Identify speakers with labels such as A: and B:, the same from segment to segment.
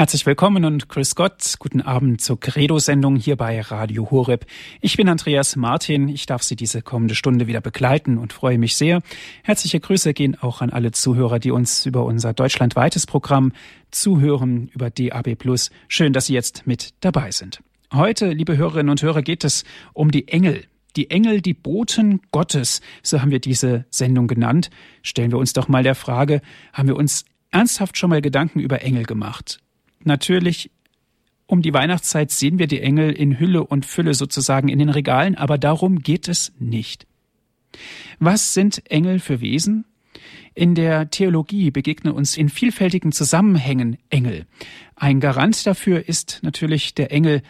A: Herzlich willkommen und grüß Gott. Guten Abend zur Credo-Sendung hier bei Radio Horeb. Ich bin Andreas Martin. Ich darf Sie diese kommende Stunde wieder begleiten und freue mich sehr. Herzliche Grüße gehen auch an alle Zuhörer, die uns über unser deutschlandweites Programm zuhören, über DAB+. Schön, dass Sie jetzt mit dabei sind. Heute, liebe Hörerinnen und Hörer, geht es um die Engel. Die Engel, die Boten Gottes, so haben wir diese Sendung genannt. Stellen wir uns doch mal der Frage, haben wir uns ernsthaft schon mal Gedanken über Engel gemacht? Natürlich um die Weihnachtszeit sehen wir die Engel in Hülle und Fülle sozusagen in den Regalen, aber darum geht es nicht. Was sind Engel für Wesen? In der Theologie begegnen uns in vielfältigen Zusammenhängen Engel. Ein Garant dafür ist natürlich der Engel,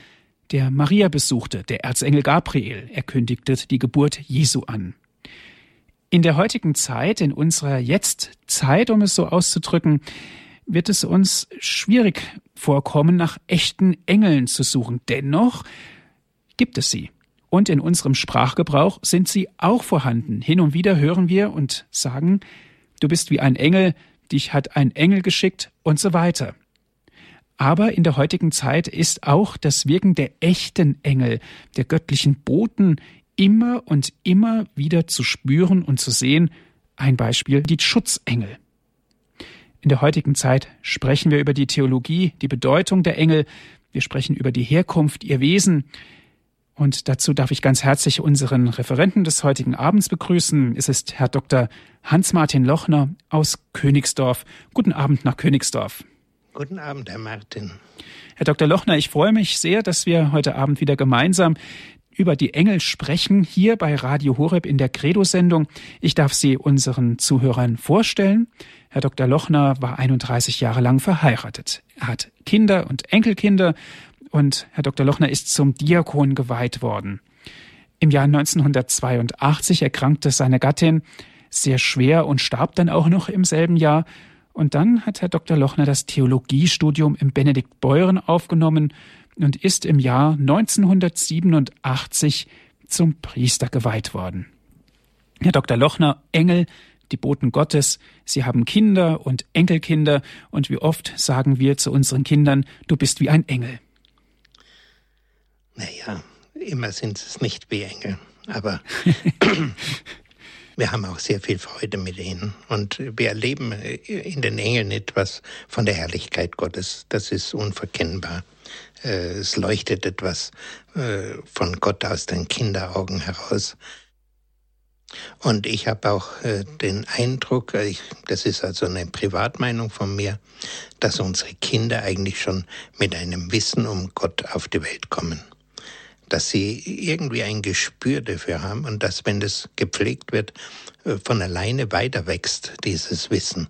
A: der Maria besuchte, der Erzengel Gabriel. Er kündigte die Geburt Jesu an. In der heutigen Zeit, in unserer Jetztzeit, um es so auszudrücken, wird es uns schwierig vorkommen, nach echten Engeln zu suchen. Dennoch gibt es sie. Und in unserem Sprachgebrauch sind sie auch vorhanden. Hin und wieder hören wir und sagen, du bist wie ein Engel, dich hat ein Engel geschickt und so weiter. Aber in der heutigen Zeit ist auch das Wirken der echten Engel, der göttlichen Boten, immer und immer wieder zu spüren und zu sehen. Ein Beispiel die Schutzengel. In der heutigen Zeit sprechen wir über die Theologie, die Bedeutung der Engel, wir sprechen über die Herkunft, ihr Wesen. Und dazu darf ich ganz herzlich unseren Referenten des heutigen Abends begrüßen. Es ist Herr Dr. Hans-Martin Lochner aus Königsdorf. Guten Abend nach Königsdorf.
B: Guten Abend, Herr Martin.
A: Herr Dr. Lochner, ich freue mich sehr, dass wir heute Abend wieder gemeinsam über die Engel sprechen, hier bei Radio Horeb in der Credo-Sendung. Ich darf sie unseren Zuhörern vorstellen. Herr Dr. Lochner war 31 Jahre lang verheiratet. Er hat Kinder und Enkelkinder und Herr Dr. Lochner ist zum Diakon geweiht worden. Im Jahr 1982 erkrankte seine Gattin sehr schwer und starb dann auch noch im selben Jahr. Und dann hat Herr Dr. Lochner das Theologiestudium im Benedikt Beuren aufgenommen und ist im Jahr 1987 zum Priester geweiht worden. Herr Dr. Lochner, Engel, die Boten Gottes, sie haben Kinder und Enkelkinder, und wie oft sagen wir zu unseren Kindern, du bist wie ein Engel.
B: Naja, immer sind es nicht wie Engel, aber wir haben auch sehr viel Freude mit ihnen und wir erleben in den Engeln etwas von der Herrlichkeit Gottes, das ist unverkennbar. Äh, es leuchtet etwas äh, von Gott aus den Kinderaugen heraus. Und ich habe auch äh, den Eindruck, ich, das ist also eine Privatmeinung von mir, dass unsere Kinder eigentlich schon mit einem Wissen um Gott auf die Welt kommen. Dass sie irgendwie ein Gespür dafür haben und dass, wenn das gepflegt wird, von alleine weiter wächst, dieses Wissen.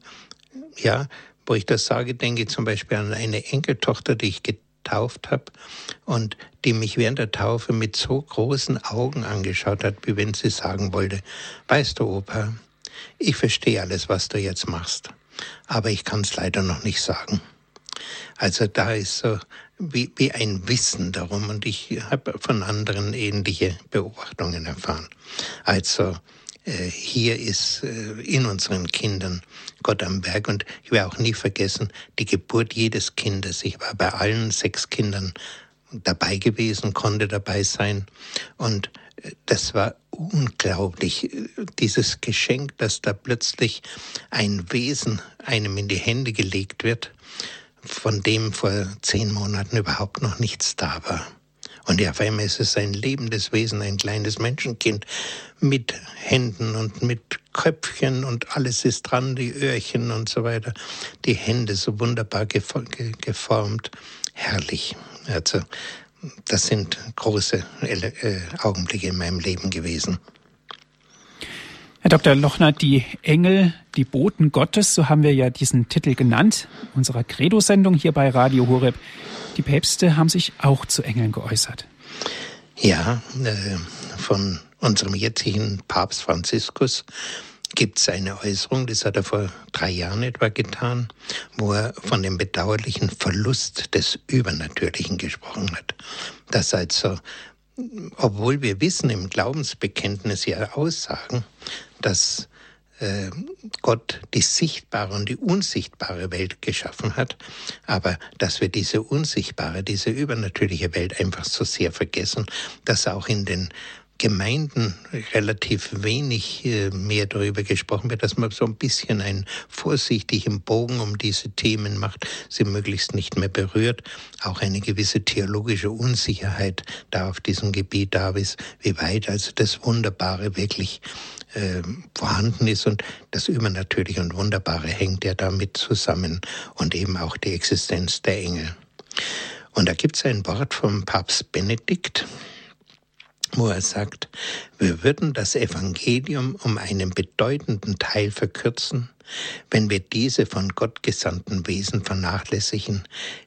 B: Ja, wo ich das sage, denke ich zum Beispiel an eine Enkeltochter, die ich getauft habe und die mich während der Taufe mit so großen Augen angeschaut hat, wie wenn sie sagen wollte, weißt du, Opa, ich verstehe alles, was du jetzt machst, aber ich kann es leider noch nicht sagen. Also da ist so wie, wie ein Wissen darum und ich habe von anderen ähnliche Beobachtungen erfahren. Also hier ist äh, in unseren Kindern Gott am Berg. Und ich werde auch nie vergessen, die Geburt jedes Kindes. Ich war bei allen sechs Kindern dabei gewesen, konnte dabei sein. Und äh, das war unglaublich, dieses Geschenk, dass da plötzlich ein Wesen einem in die Hände gelegt wird, von dem vor zehn Monaten überhaupt noch nichts da war. Und auf einmal ist es ein lebendes Wesen, ein kleines Menschenkind mit Händen und mit Köpfchen und alles ist dran, die Öhrchen und so weiter. Die Hände so wunderbar geformt. Herrlich. Also, das sind große äh, Augenblicke in meinem Leben gewesen.
A: Herr Dr. Lochner, die Engel, die Boten Gottes, so haben wir ja diesen Titel genannt, unserer Credo-Sendung hier bei Radio Horeb. Die Päpste haben sich auch zu Engeln geäußert.
B: Ja, äh, von unserem jetzigen Papst Franziskus gibt es eine Äußerung, das hat er vor drei Jahren etwa getan, wo er von dem bedauerlichen Verlust des Übernatürlichen gesprochen hat. Dass also, obwohl wir wissen im Glaubensbekenntnis ja Aussagen, dass äh, Gott die sichtbare und die unsichtbare Welt geschaffen hat, aber dass wir diese unsichtbare, diese übernatürliche Welt einfach so sehr vergessen, dass auch in den Gemeinden relativ wenig äh, mehr darüber gesprochen wird, dass man so ein bisschen einen vorsichtigen Bogen um diese Themen macht, sie möglichst nicht mehr berührt, auch eine gewisse theologische Unsicherheit da auf diesem Gebiet da ist, wie weit also das Wunderbare wirklich äh, vorhanden ist und das Übernatürliche und Wunderbare hängt ja damit zusammen und eben auch die Existenz der Engel. Und da gibt es ein Wort vom Papst Benedikt, wo er sagt, wir würden das Evangelium um einen bedeutenden Teil verkürzen, wenn wir diese von Gott gesandten Wesen vernachlässigen,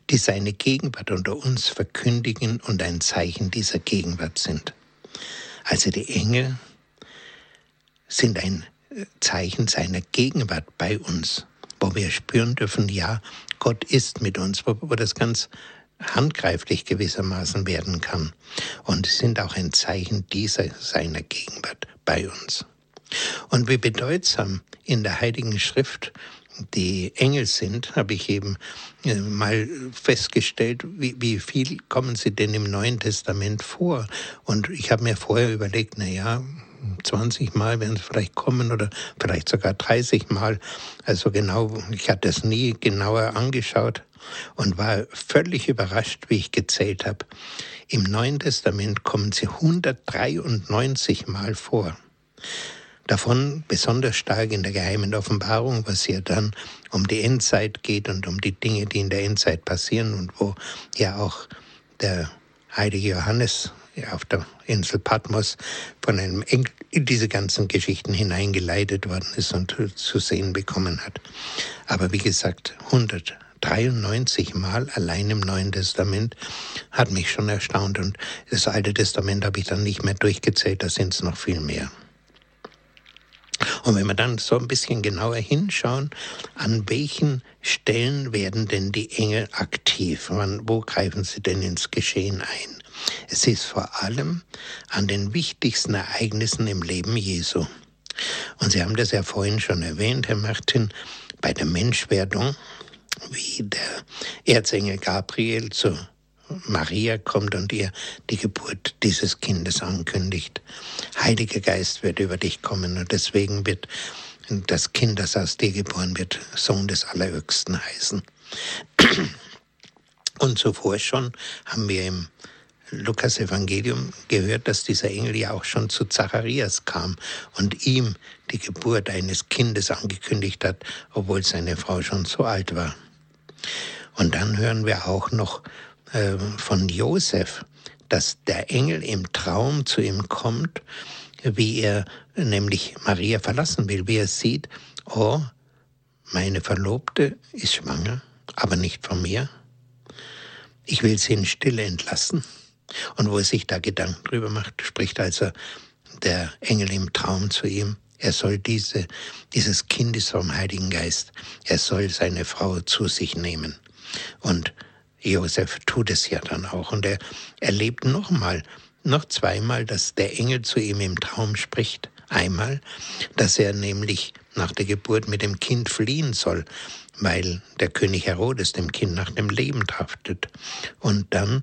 B: die seine Gegenwart unter uns verkündigen und ein Zeichen dieser Gegenwart sind. Also die Engel sind ein Zeichen seiner Gegenwart bei uns, wo wir spüren dürfen, ja, Gott ist mit uns, wo, wo das ganz handgreiflich gewissermaßen werden kann und sind auch ein Zeichen dieser seiner Gegenwart bei uns. Und wie bedeutsam in der Heiligen Schrift die Engel sind, habe ich eben äh, mal festgestellt, wie, wie viel kommen sie denn im Neuen Testament vor. Und ich habe mir vorher überlegt, na ja, 20 Mal werden es vielleicht kommen oder vielleicht sogar 30 Mal. Also genau, ich hatte es nie genauer angeschaut und war völlig überrascht, wie ich gezählt habe. Im Neuen Testament kommen sie 193 Mal vor. Davon besonders stark in der geheimen Offenbarung, was ja dann um die Endzeit geht und um die Dinge, die in der Endzeit passieren und wo ja auch der heilige Johannes auf der Insel Patmos von einem Engel in diese ganzen Geschichten hineingeleitet worden ist und zu sehen bekommen hat. Aber wie gesagt, 100 93 Mal allein im Neuen Testament hat mich schon erstaunt. Und das Alte Testament habe ich dann nicht mehr durchgezählt, da sind es noch viel mehr. Und wenn wir dann so ein bisschen genauer hinschauen, an welchen Stellen werden denn die Engel aktiv? Wann, wo greifen sie denn ins Geschehen ein? Es ist vor allem an den wichtigsten Ereignissen im Leben Jesu. Und Sie haben das ja vorhin schon erwähnt, Herr Martin, bei der Menschwerdung, wie der Erzengel Gabriel zu Maria kommt und ihr die Geburt dieses Kindes ankündigt. Heiliger Geist wird über dich kommen und deswegen wird das Kind, das aus dir geboren wird, Sohn des Allerhöchsten heißen. Und zuvor schon haben wir im Lukas Evangelium gehört, dass dieser Engel ja auch schon zu Zacharias kam und ihm die Geburt eines Kindes angekündigt hat, obwohl seine Frau schon so alt war. Und dann hören wir auch noch äh, von Josef, dass der Engel im Traum zu ihm kommt, wie er nämlich Maria verlassen will, wie er sieht, oh, meine Verlobte ist schwanger, aber nicht von mir. Ich will sie in Stille entlassen. Und wo er sich da Gedanken drüber macht, spricht also der Engel im Traum zu ihm, er soll diese, dieses Kind ist vom Heiligen Geist. Er soll seine Frau zu sich nehmen. Und Josef tut es ja dann auch. Und er erlebt nochmal, noch zweimal, dass der Engel zu ihm im Traum spricht. Einmal, dass er nämlich nach der Geburt mit dem Kind fliehen soll, weil der König Herodes dem Kind nach dem Leben trachtet. Und dann,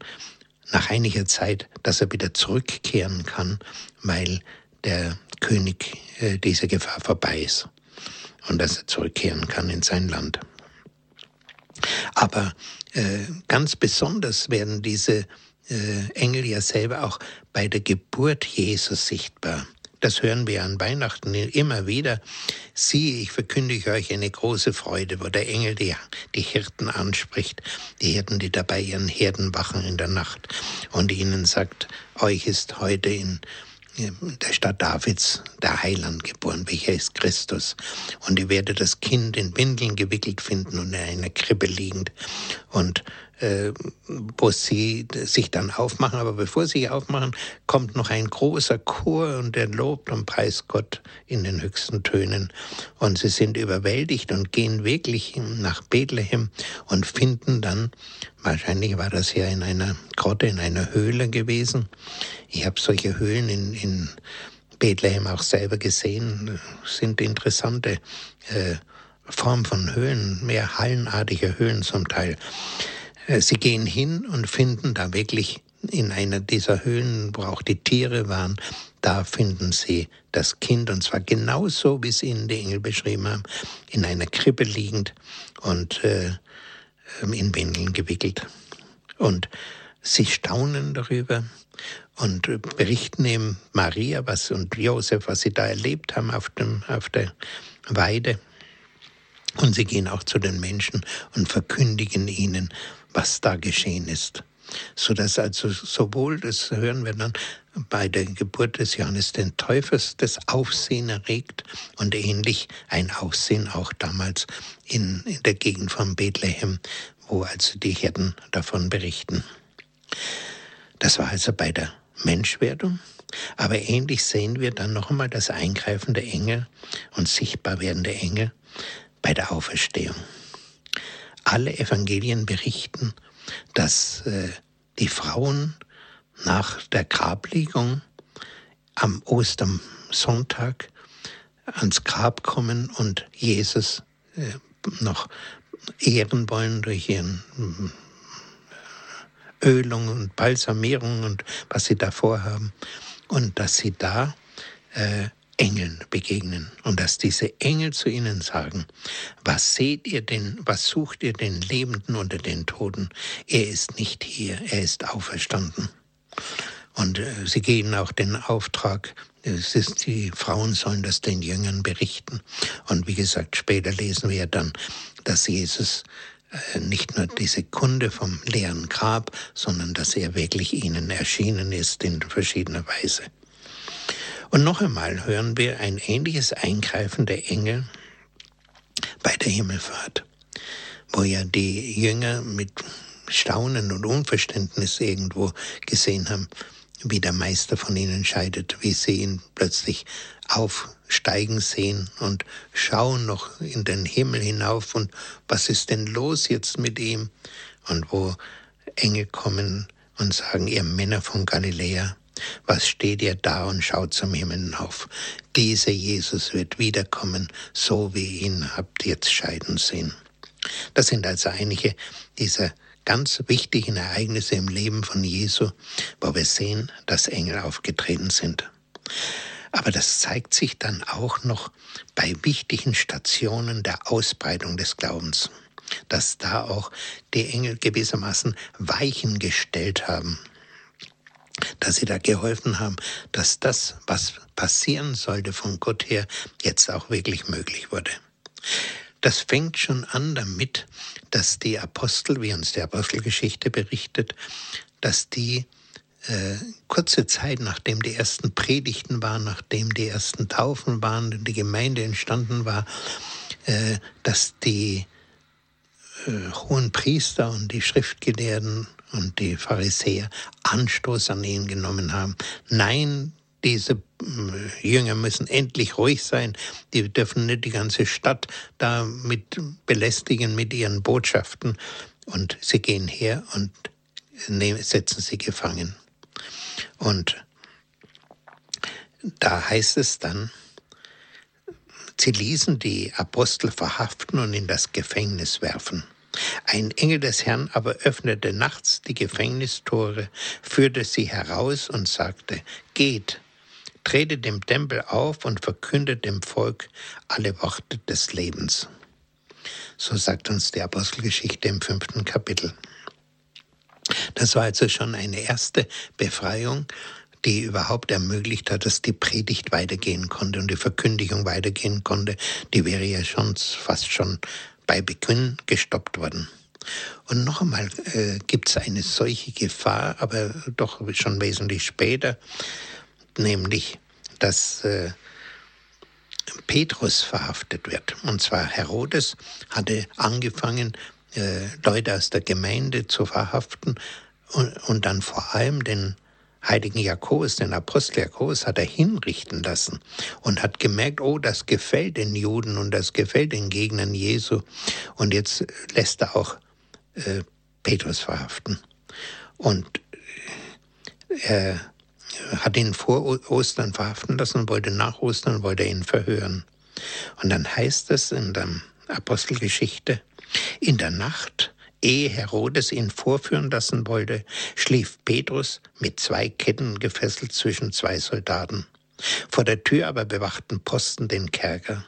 B: nach einiger Zeit, dass er wieder zurückkehren kann, weil der König äh, diese Gefahr vorbei ist und dass er zurückkehren kann in sein Land. Aber äh, ganz besonders werden diese äh, Engel ja selber auch bei der Geburt Jesus sichtbar. Das hören wir an Weihnachten immer wieder. Siehe, ich verkündige euch eine große Freude, wo der Engel die, die Hirten anspricht, die Hirten, die dabei ihren Herden wachen in der Nacht und ihnen sagt, euch ist heute in der Stadt Davids der Heiland geboren, welcher ist Christus. Und ihr werdet das Kind in Windeln gewickelt finden und in einer Krippe liegend. Und äh, wo sie sich dann aufmachen. Aber bevor sie aufmachen, kommt noch ein großer Chor und der lobt und preist Gott in den höchsten Tönen. Und sie sind überwältigt und gehen wirklich nach Bethlehem und finden dann, wahrscheinlich war das ja in einer Grotte, in einer Höhle gewesen. Ich habe solche Höhlen in, in Bethlehem auch selber gesehen, sind interessante äh, Form von Höhen, mehr hallenartige Höhen zum Teil. Äh, sie gehen hin und finden da wirklich in einer dieser Höhlen, wo auch die Tiere waren, da finden sie das Kind und zwar genauso, wie es ihnen die Engel beschrieben haben, in einer Krippe liegend und äh, in Windeln gewickelt. Und sie staunen darüber und berichten ihm Maria was und Josef, was sie da erlebt haben auf, dem, auf der Weide. Und sie gehen auch zu den Menschen und verkündigen ihnen, was da geschehen ist. So dass also sowohl, das hören wir dann, bei der Geburt des Johannes den Täufers das Aufsehen erregt und ähnlich ein Aufsehen auch damals in, in der Gegend von Bethlehem, wo also die Hirten davon berichten. Das war also bei der Menschwerdung. Aber ähnlich sehen wir dann noch einmal das Eingreifen der Engel und sichtbar werden der Engel bei der Auferstehung. Alle Evangelien berichten, dass äh, die Frauen nach der Grabliegung am Ostersonntag ans Grab kommen und Jesus äh, noch ehren wollen durch ihren äh, Ölung und Balsamierung und was sie da vorhaben. Und dass sie da äh, Engeln begegnen und dass diese Engel zu ihnen sagen, was seht ihr denn, was sucht ihr den Lebenden unter den Toten? Er ist nicht hier, er ist auferstanden. Und äh, sie gehen auch den Auftrag, es ist, die Frauen sollen das den Jüngern berichten. Und wie gesagt, später lesen wir dann, dass Jesus äh, nicht nur diese Kunde vom leeren Grab, sondern dass er wirklich ihnen erschienen ist in verschiedener Weise. Und noch einmal hören wir ein ähnliches Eingreifen der Engel bei der Himmelfahrt, wo ja die Jünger mit Staunen und Unverständnis irgendwo gesehen haben, wie der Meister von ihnen scheidet, wie sie ihn plötzlich aufsteigen sehen und schauen noch in den Himmel hinauf und was ist denn los jetzt mit ihm? Und wo Engel kommen und sagen, ihr Männer von Galiläa, was steht ihr da und schaut zum Himmel hinauf? Dieser Jesus wird wiederkommen, so wie ihn habt jetzt scheiden sehen. Das sind also einige dieser ganz wichtigen Ereignisse im Leben von Jesu, wo wir sehen, dass Engel aufgetreten sind. Aber das zeigt sich dann auch noch bei wichtigen Stationen der Ausbreitung des Glaubens, dass da auch die Engel gewissermaßen Weichen gestellt haben dass sie da geholfen haben, dass das, was passieren sollte von Gott her, jetzt auch wirklich möglich wurde. Das fängt schon an damit, dass die Apostel, wie uns die Apostelgeschichte berichtet, dass die äh, kurze Zeit nachdem die ersten Predigten waren, nachdem die ersten Taufen waren und die Gemeinde entstanden war, äh, dass die äh, hohen Priester und die Schriftgelehrten und die Pharisäer Anstoß an ihn genommen haben. Nein, diese äh, Jünger müssen endlich ruhig sein. Die dürfen nicht die ganze Stadt da belästigen mit ihren Botschaften. Und sie gehen her und setzen sie gefangen. Und da heißt es dann, sie ließen die Apostel verhaften und in das Gefängnis werfen. Ein Engel des Herrn aber öffnete nachts die Gefängnistore, führte sie heraus und sagte, Geht, tretet dem Tempel auf und verkündet dem Volk alle Worte des Lebens. So sagt uns die Apostelgeschichte im fünften Kapitel. Das war also schon eine erste Befreiung, die überhaupt ermöglicht hat, dass die Predigt weitergehen konnte und die Verkündigung weitergehen konnte. Die wäre ja schon fast schon bei Beginn gestoppt worden. Und noch einmal äh, gibt es eine solche Gefahr, aber doch schon wesentlich später, nämlich, dass äh, Petrus verhaftet wird. Und zwar Herodes hatte angefangen, äh, Leute aus der Gemeinde zu verhaften und, und dann vor allem den heiligen Jakobus, den Apostel Jakobus, hat er hinrichten lassen und hat gemerkt, oh, das gefällt den Juden und das gefällt den Gegnern Jesu. Und jetzt lässt er auch äh, Petrus verhaften. Und er hat ihn vor Ostern verhaften lassen und wollte nach Ostern wollte ihn verhören. Und dann heißt es in der Apostelgeschichte, in der Nacht, ehe Herodes ihn vorführen lassen wollte, schlief Petrus mit zwei Ketten gefesselt zwischen zwei Soldaten. Vor der Tür aber bewachten Posten den Kerker.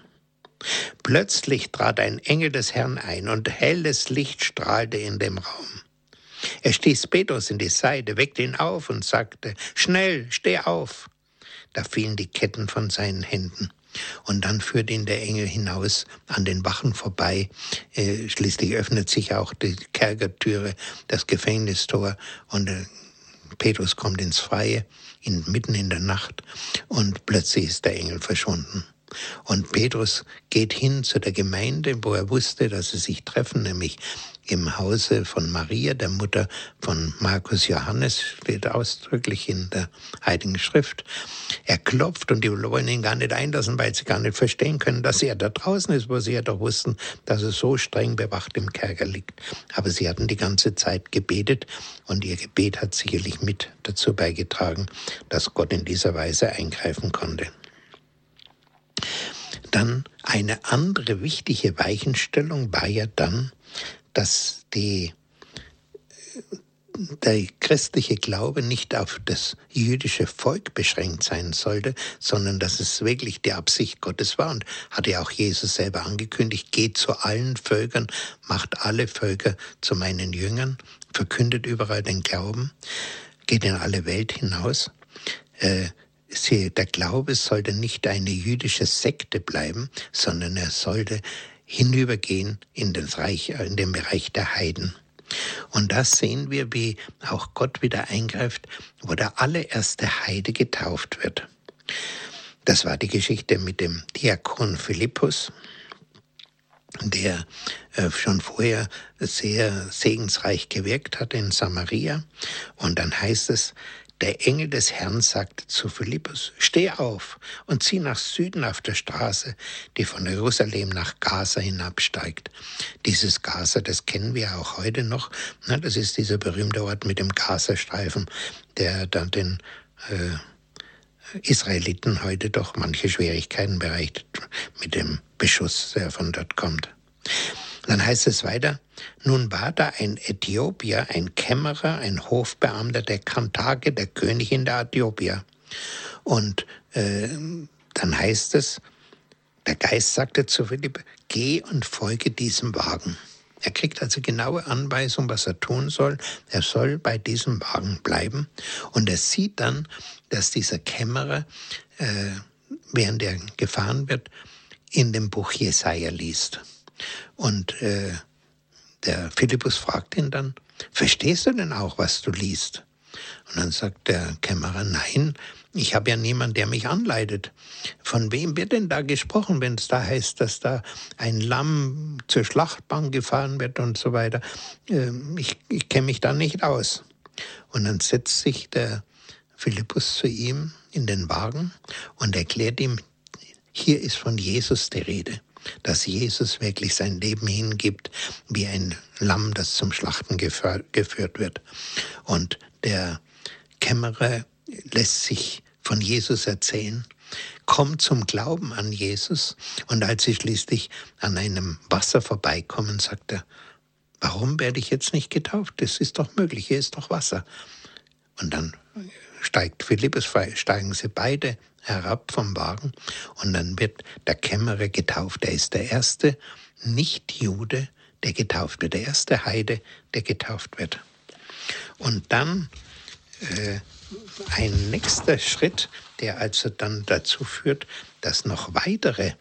B: Plötzlich trat ein Engel des Herrn ein und helles Licht strahlte in dem Raum. Er stieß Petrus in die Seite, weckte ihn auf und sagte, Schnell, steh auf. Da fielen die Ketten von seinen Händen. Und dann führt ihn der Engel hinaus an den Wachen vorbei. Äh, schließlich öffnet sich auch die Kerkertüre, das Gefängnistor und äh, Petrus kommt ins Freie, in, mitten in der Nacht und plötzlich ist der Engel verschwunden. Und Petrus geht hin zu der Gemeinde, wo er wusste, dass sie sich treffen, nämlich im Hause von Maria, der Mutter von Markus Johannes, steht ausdrücklich in der Heiligen Schrift. Er klopft und die wollen ihn gar nicht einlassen, weil sie gar nicht verstehen können, dass er da draußen ist, wo sie ja doch wussten, dass er so streng bewacht im Kerker liegt. Aber sie hatten die ganze Zeit gebetet und ihr Gebet hat sicherlich mit dazu beigetragen, dass Gott in dieser Weise eingreifen konnte. Dann eine andere wichtige Weichenstellung war ja dann, dass die, der christliche Glaube nicht auf das jüdische Volk beschränkt sein sollte, sondern dass es wirklich die Absicht Gottes war und hatte ja auch Jesus selber angekündigt, geht zu allen Völkern, macht alle Völker zu meinen Jüngern, verkündet überall den Glauben, geht in alle Welt hinaus. Äh, der Glaube sollte nicht eine jüdische Sekte bleiben, sondern er sollte hinübergehen in, das Reich, in den Bereich der Heiden. Und da sehen wir, wie auch Gott wieder eingreift, wo der allererste Heide getauft wird. Das war die Geschichte mit dem Diakon Philippus, der äh, schon vorher sehr segensreich gewirkt hat in Samaria. Und dann heißt es, der Engel des Herrn sagte zu Philippus, steh auf und zieh nach Süden auf der Straße, die von Jerusalem nach Gaza hinabsteigt. Dieses Gaza, das kennen wir auch heute noch. Das ist dieser berühmte Ort mit dem Gazastreifen, der dann den äh, Israeliten heute doch manche Schwierigkeiten bereitet mit dem Beschuss, der von dort kommt. Dann heißt es weiter, nun war da ein Äthiopier, ein Kämmerer, ein Hofbeamter der Kantage, der Königin der Äthiopier. Und äh, dann heißt es, der Geist sagte zu Philipp, geh und folge diesem Wagen. Er kriegt also genaue Anweisung, was er tun soll. Er soll bei diesem Wagen bleiben. Und er sieht dann, dass dieser Kämmerer, äh, während er gefahren wird, in dem Buch Jesaja liest. Und äh, der Philippus fragt ihn dann, verstehst du denn auch, was du liest? Und dann sagt der Kämmerer, nein, ich habe ja niemanden, der mich anleitet. Von wem wird denn da gesprochen, wenn es da heißt, dass da ein Lamm zur Schlachtbahn gefahren wird und so weiter? Ähm, ich, ich kenne mich da nicht aus. Und dann setzt sich der Philippus zu ihm in den Wagen und erklärt ihm, hier ist von Jesus die Rede dass Jesus wirklich sein Leben hingibt wie ein Lamm, das zum Schlachten geführt wird. Und der Kämmerer lässt sich von Jesus erzählen, kommt zum Glauben an Jesus und als sie schließlich an einem Wasser vorbeikommen, sagt er, warum werde ich jetzt nicht getauft? Das ist doch möglich, hier ist doch Wasser. Und dann steigt Philippus steigen sie beide herab vom Wagen und dann wird der Kämmerer getauft. Er ist der erste Nicht-Jude, der getauft wird, der erste Heide, der getauft wird. Und dann äh, ein nächster Schritt, der also dann dazu führt, dass noch weitere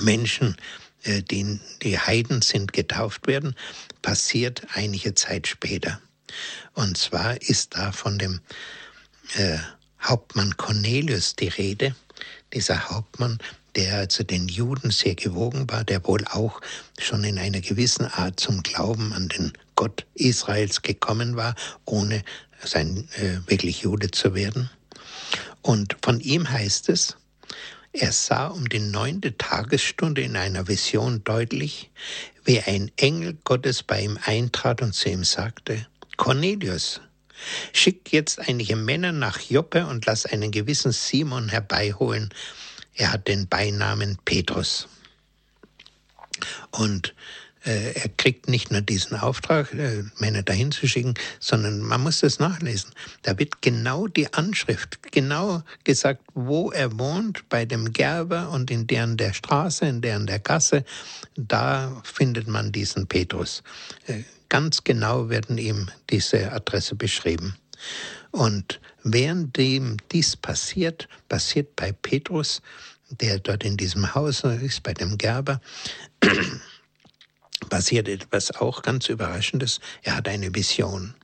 B: Menschen, äh, die, die Heiden sind, getauft werden, passiert einige Zeit später. Und zwar ist da von dem äh, Hauptmann Cornelius die Rede. Dieser Hauptmann, der also den Juden sehr gewogen war, der wohl auch schon in einer gewissen Art zum Glauben an den Gott Israels gekommen war, ohne sein äh, wirklich Jude zu werden. Und von ihm heißt es, er sah um die neunte Tagesstunde in einer Vision deutlich, wie ein Engel Gottes bei ihm eintrat und zu ihm sagte, Cornelius. Schick jetzt einige Männer nach Joppe und lass einen gewissen Simon herbeiholen. Er hat den Beinamen Petrus. Und äh, er kriegt nicht nur diesen Auftrag, äh, Männer dahin zu schicken, sondern man muss das nachlesen. Da wird genau die Anschrift, genau gesagt, wo er wohnt, bei dem Gerber und in deren der Straße, in deren der Gasse, da findet man diesen Petrus. Äh, ganz genau werden ihm diese Adresse beschrieben. Und während dem dies passiert, passiert bei Petrus, der dort in diesem Haus ist, bei dem Gerber, passiert etwas auch ganz Überraschendes. Er hat eine Vision.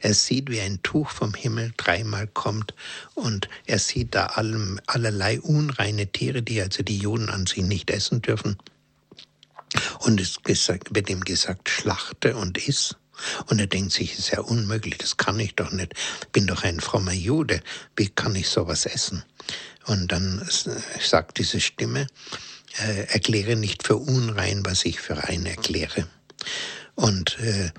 B: Er sieht, wie ein Tuch vom Himmel dreimal kommt und er sieht da allem, allerlei unreine Tiere, die also die Juden an sich nicht essen dürfen. Und es wird ihm gesagt, schlachte und iss. Und er denkt sich, ist ja unmöglich, das kann ich doch nicht. Bin doch ein frommer Jude, wie kann ich sowas essen? Und dann sagt diese Stimme, äh, erkläre nicht für unrein, was ich für rein erkläre. Und äh,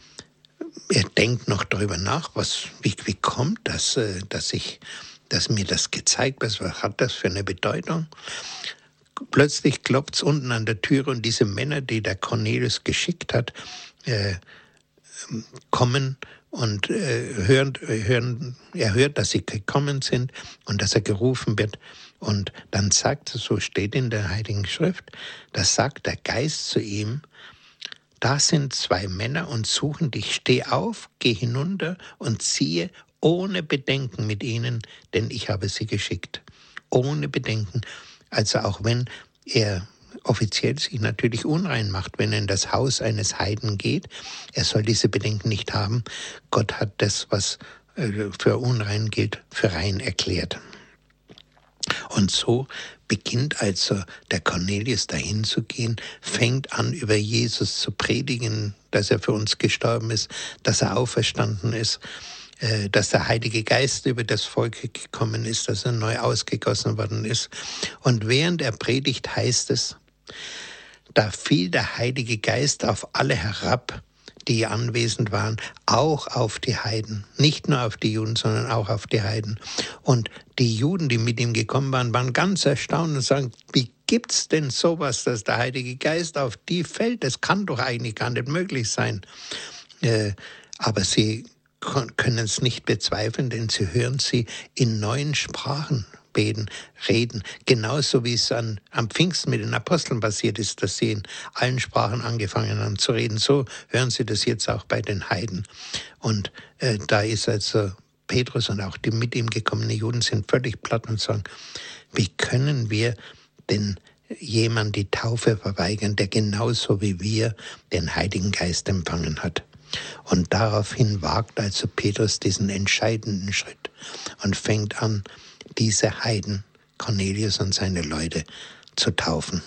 B: er denkt noch darüber nach, was, wie, wie kommt das, äh, dass ich, dass mir das gezeigt wird, was hat das für eine Bedeutung? Plötzlich klopft's unten an der Tür und diese Männer, die der Cornelius geschickt hat, äh, kommen und äh, hören, hören, er hört, dass sie gekommen sind und dass er gerufen wird. Und dann sagt, so steht in der Heiligen Schrift, da sagt der Geist zu ihm, da sind zwei Männer und suchen dich, steh auf, geh hinunter und ziehe ohne Bedenken mit ihnen, denn ich habe sie geschickt. Ohne Bedenken. Also auch wenn er offiziell sich natürlich unrein macht, wenn er in das Haus eines Heiden geht. Er soll diese Bedenken nicht haben. Gott hat das, was äh, für unrein gilt, für rein erklärt. Und so beginnt also der Cornelius dahin zu gehen, fängt an, über Jesus zu predigen, dass er für uns gestorben ist, dass er auferstanden ist, dass der Heilige Geist über das Volk gekommen ist, dass er neu ausgegossen worden ist. Und während er predigt, heißt es, da fiel der Heilige Geist auf alle herab, die anwesend waren, auch auf die Heiden. Nicht nur auf die Juden, sondern auch auf die Heiden. Und die Juden, die mit ihm gekommen waren, waren ganz erstaunt und sagen, wie gibt's denn sowas, dass der Heilige Geist auf die fällt? Das kann doch eigentlich gar nicht möglich sein. Äh, aber sie können es nicht bezweifeln, denn sie hören sie in neuen Sprachen beten, reden. Genauso wie es an, am Pfingsten mit den Aposteln passiert ist, dass sie in allen Sprachen angefangen haben zu reden. So hören sie das jetzt auch bei den Heiden. Und äh, da ist also Petrus und auch die mit ihm gekommenen Juden sind völlig platt und sagen, wie können wir denn jemand die Taufe verweigern, der genauso wie wir den Heiligen Geist empfangen hat? Und daraufhin wagt also Petrus diesen entscheidenden Schritt und fängt an, diese Heiden, Cornelius und seine Leute, zu taufen.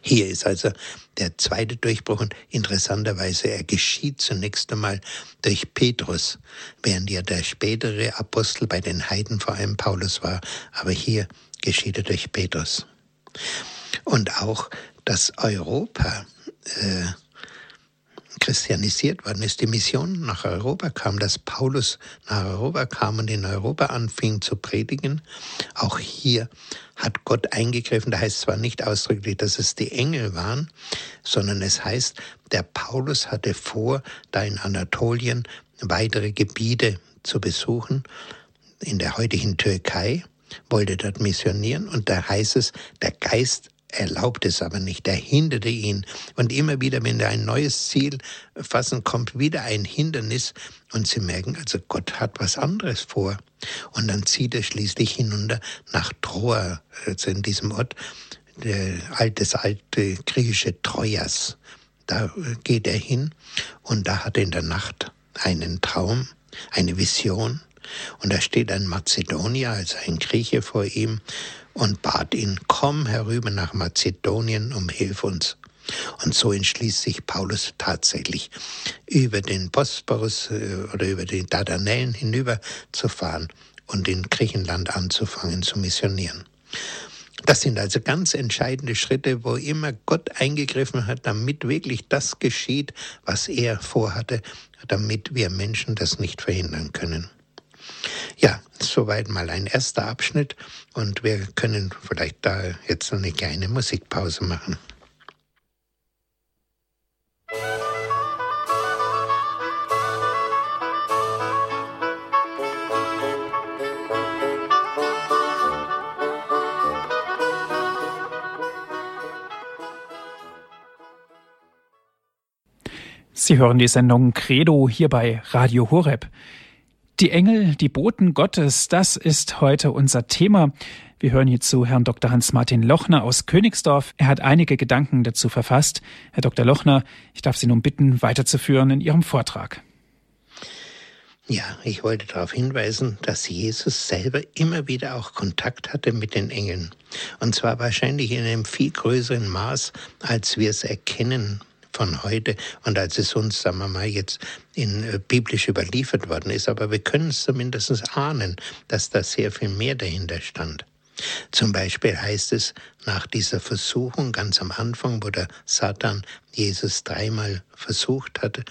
B: Hier ist also der zweite Durchbruch und interessanterweise er geschieht zunächst einmal durch Petrus, während ja der spätere Apostel bei den Heiden vor allem Paulus war, aber hier geschieht er durch Petrus. Und auch das Europa äh, christianisiert worden ist, die Mission nach Europa kam, dass Paulus nach Europa kam und in Europa anfing zu predigen. Auch hier hat Gott eingegriffen. Da heißt zwar nicht ausdrücklich, dass es die Engel waren, sondern es heißt, der Paulus hatte vor, da in Anatolien weitere Gebiete zu besuchen, in der heutigen Türkei, wollte dort missionieren und da heißt es, der Geist erlaubt es aber nicht, er hinderte ihn. Und immer wieder, wenn er ein neues Ziel fassen, kommt wieder ein Hindernis und sie merken, also Gott hat was anderes vor. Und dann zieht er schließlich hinunter nach Troa, also in diesem Ort, das alte griechische Trojas. Da geht er hin und da hat er in der Nacht einen Traum, eine Vision. Und da steht ein Mazedonier, also ein Grieche vor ihm, und bat ihn, komm herüber nach Mazedonien um Hilf uns. Und so entschließt sich Paulus tatsächlich, über den Bosporus äh, oder über die Dardanellen hinüber zu fahren und in Griechenland anzufangen zu missionieren. Das sind also ganz entscheidende Schritte, wo immer Gott eingegriffen hat, damit wirklich das geschieht, was er vorhatte, damit wir Menschen das nicht verhindern können. Ja, soweit mal ein erster Abschnitt und wir können vielleicht da jetzt eine kleine Musikpause machen.
A: Sie hören die Sendung Credo hier bei Radio Horeb. Die Engel, die Boten Gottes, das ist heute unser Thema. Wir hören hierzu Herrn Dr. Hans-Martin Lochner aus Königsdorf. Er hat einige Gedanken dazu verfasst. Herr Dr. Lochner, ich darf Sie nun bitten, weiterzuführen in Ihrem Vortrag.
B: Ja, ich wollte darauf hinweisen, dass Jesus selber immer wieder auch Kontakt hatte mit den Engeln. Und zwar wahrscheinlich in einem viel größeren Maß, als wir es erkennen von heute und als es uns, sagen wir mal, jetzt in äh, biblisch überliefert worden ist. Aber wir können es zumindest ahnen, dass da sehr viel mehr dahinter stand. Zum Beispiel heißt es nach dieser Versuchung ganz am Anfang, wo der Satan Jesus dreimal versucht hatte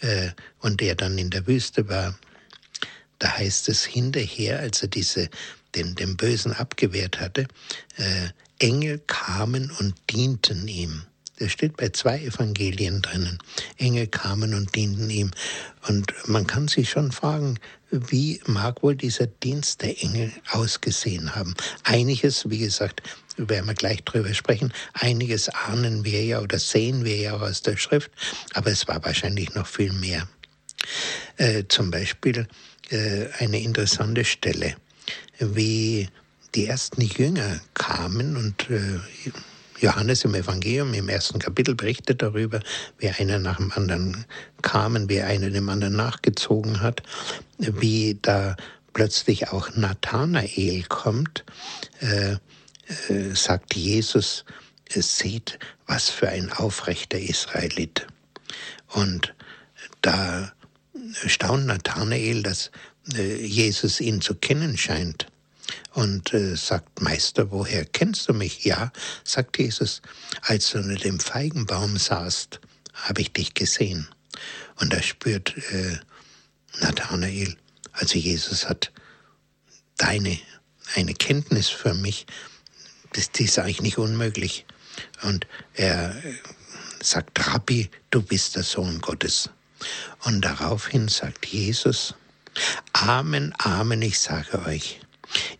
B: äh, und er dann in der Wüste war, da heißt es hinterher, als er diese, den, den Bösen abgewehrt hatte, äh, Engel kamen und dienten ihm. Das steht bei zwei Evangelien drinnen. Engel kamen und dienten ihm. Und man kann sich schon fragen, wie mag wohl dieser Dienst der Engel ausgesehen haben? Einiges, wie gesagt, werden wir gleich drüber sprechen, einiges ahnen wir ja oder sehen wir ja aus der Schrift, aber es war wahrscheinlich noch viel mehr. Äh, zum Beispiel äh, eine interessante Stelle, wie die ersten Jünger kamen und äh, Johannes im Evangelium im ersten Kapitel berichtet darüber, wie einer nach dem anderen kamen, wie einer dem anderen nachgezogen hat, wie da plötzlich auch Nathanael kommt, äh, äh, sagt Jesus, seht, was für ein aufrechter Israelit. Und da staunt Nathanael, dass äh, Jesus ihn zu kennen scheint und äh, sagt, Meister, woher kennst du mich? Ja, sagt Jesus, als du unter dem Feigenbaum saßt, habe ich dich gesehen. Und da spürt äh, Nathanael, also Jesus hat deine, eine Kenntnis für mich, das, das ist eigentlich nicht unmöglich. Und er äh, sagt, Rabbi, du bist der Sohn Gottes. Und daraufhin sagt Jesus, Amen, Amen, ich sage euch,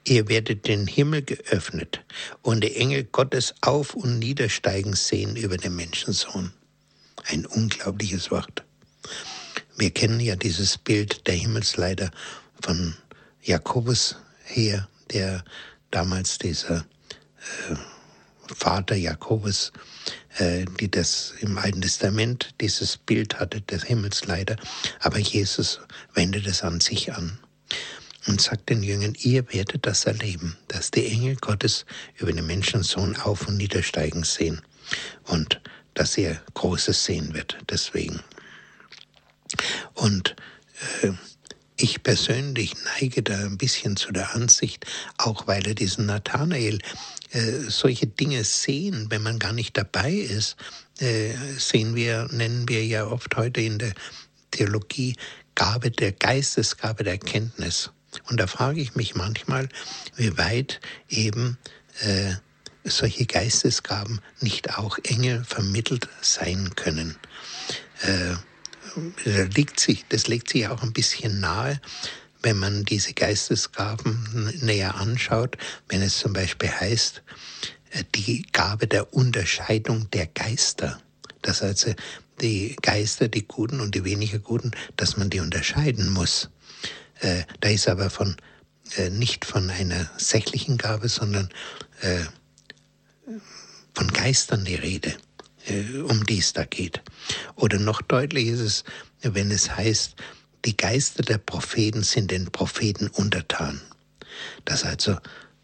B: Ihr werdet den Himmel geöffnet und die Engel Gottes auf und niedersteigen sehen über den Menschensohn. Ein unglaubliches Wort. Wir kennen ja dieses Bild der Himmelsleiter von Jakobus her, der damals dieser äh, Vater Jakobus, äh, die das im Alten Testament dieses Bild hatte, des Himmelsleiter, aber Jesus wendet es an sich an und sagt den Jüngern, ihr werdet das erleben, dass die Engel Gottes über den Menschensohn auf und niedersteigen sehen und dass er Großes sehen wird deswegen. Und äh, ich persönlich neige da ein bisschen zu der Ansicht, auch weil er diesen Nathanael äh, solche Dinge sehen, wenn man gar nicht dabei ist, äh, sehen wir, nennen wir ja oft heute in der Theologie Gabe der Geistesgabe der Erkenntnis. Und da frage ich mich manchmal, wie weit eben äh, solche Geistesgaben nicht auch Engel vermittelt sein können. Äh, das, liegt sich, das legt sich auch ein bisschen nahe, wenn man diese Geistesgaben näher anschaut, wenn es zum Beispiel heißt, äh, die Gabe der Unterscheidung der Geister. Dass also die Geister, die Guten und die weniger Guten, dass man die unterscheiden muss. Äh, da ist aber von, äh, nicht von einer sächlichen Gabe, sondern äh, von Geistern die Rede, äh, um die es da geht. Oder noch deutlich ist es, wenn es heißt, die Geister der Propheten sind den Propheten untertan. Das also,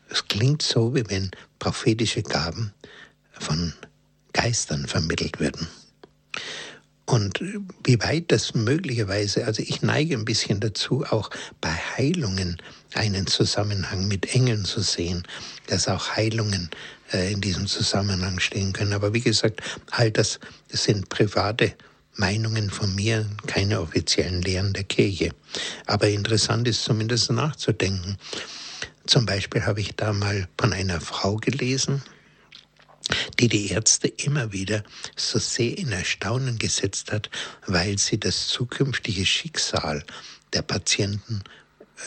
B: es klingt so, wie wenn prophetische Gaben von Geistern vermittelt werden. Und wie weit das möglicherweise, also ich neige ein bisschen dazu, auch bei Heilungen einen Zusammenhang mit Engeln zu sehen, dass auch Heilungen äh, in diesem Zusammenhang stehen können. Aber wie gesagt, all das, das sind private Meinungen von mir, keine offiziellen Lehren der Kirche. Aber interessant ist zumindest nachzudenken. Zum Beispiel habe ich da mal von einer Frau gelesen, die die Ärzte immer wieder so sehr in Erstaunen gesetzt hat, weil sie das zukünftige Schicksal der Patienten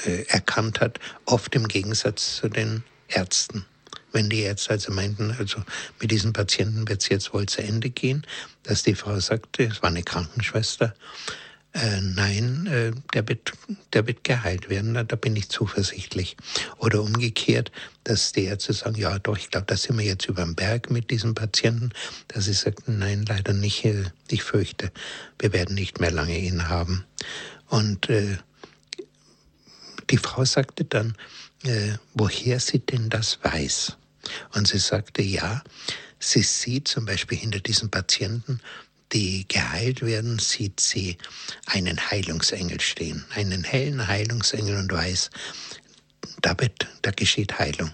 B: äh, erkannt hat, oft im Gegensatz zu den Ärzten. Wenn die Ärzte also meinten, also mit diesen Patienten wird es jetzt wohl zu Ende gehen, dass die Frau sagte, es war eine Krankenschwester, äh, nein, äh, der, wird, der wird geheilt werden, da, da bin ich zuversichtlich. Oder umgekehrt, dass die Ärzte sagen, ja doch, ich glaube, da sind wir jetzt über den Berg mit diesem Patienten, dass sie sagten, nein, leider nicht, äh, ich fürchte, wir werden nicht mehr lange ihn haben. Und äh, die Frau sagte dann, äh, woher sie denn das weiß. Und sie sagte, ja, sie sieht zum Beispiel hinter diesem Patienten die geheilt werden, sieht sie einen Heilungsengel stehen, einen hellen Heilungsengel und weiß, da, da geschieht Heilung.